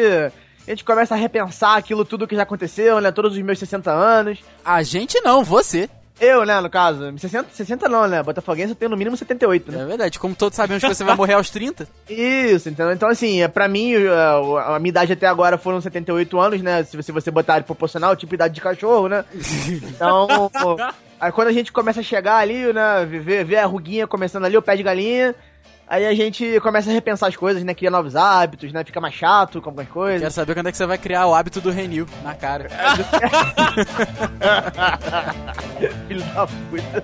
a gente começa a repensar aquilo tudo que já aconteceu, né? Todos os meus 60 anos. A gente não, você. Eu, né, no caso. 60, 60 não, né? Botafoguense eu tenho no mínimo 78, né? É verdade, como todos sabemos que você vai morrer aos 30. Isso, entendeu? Então, assim, é, pra mim, a, a minha idade até agora foram 78 anos, né? Se você, você botar proporcional, tipo idade de cachorro, né? Então, aí quando a gente começa a chegar ali, né? Ver, ver a ruguinha começando ali, o pé de galinha. Aí a gente começa a repensar as coisas, né? Cria novos hábitos, né? Fica mais chato com algumas coisas. Quero saber quando é que você vai criar o hábito do Renil na cara. Filho da puta.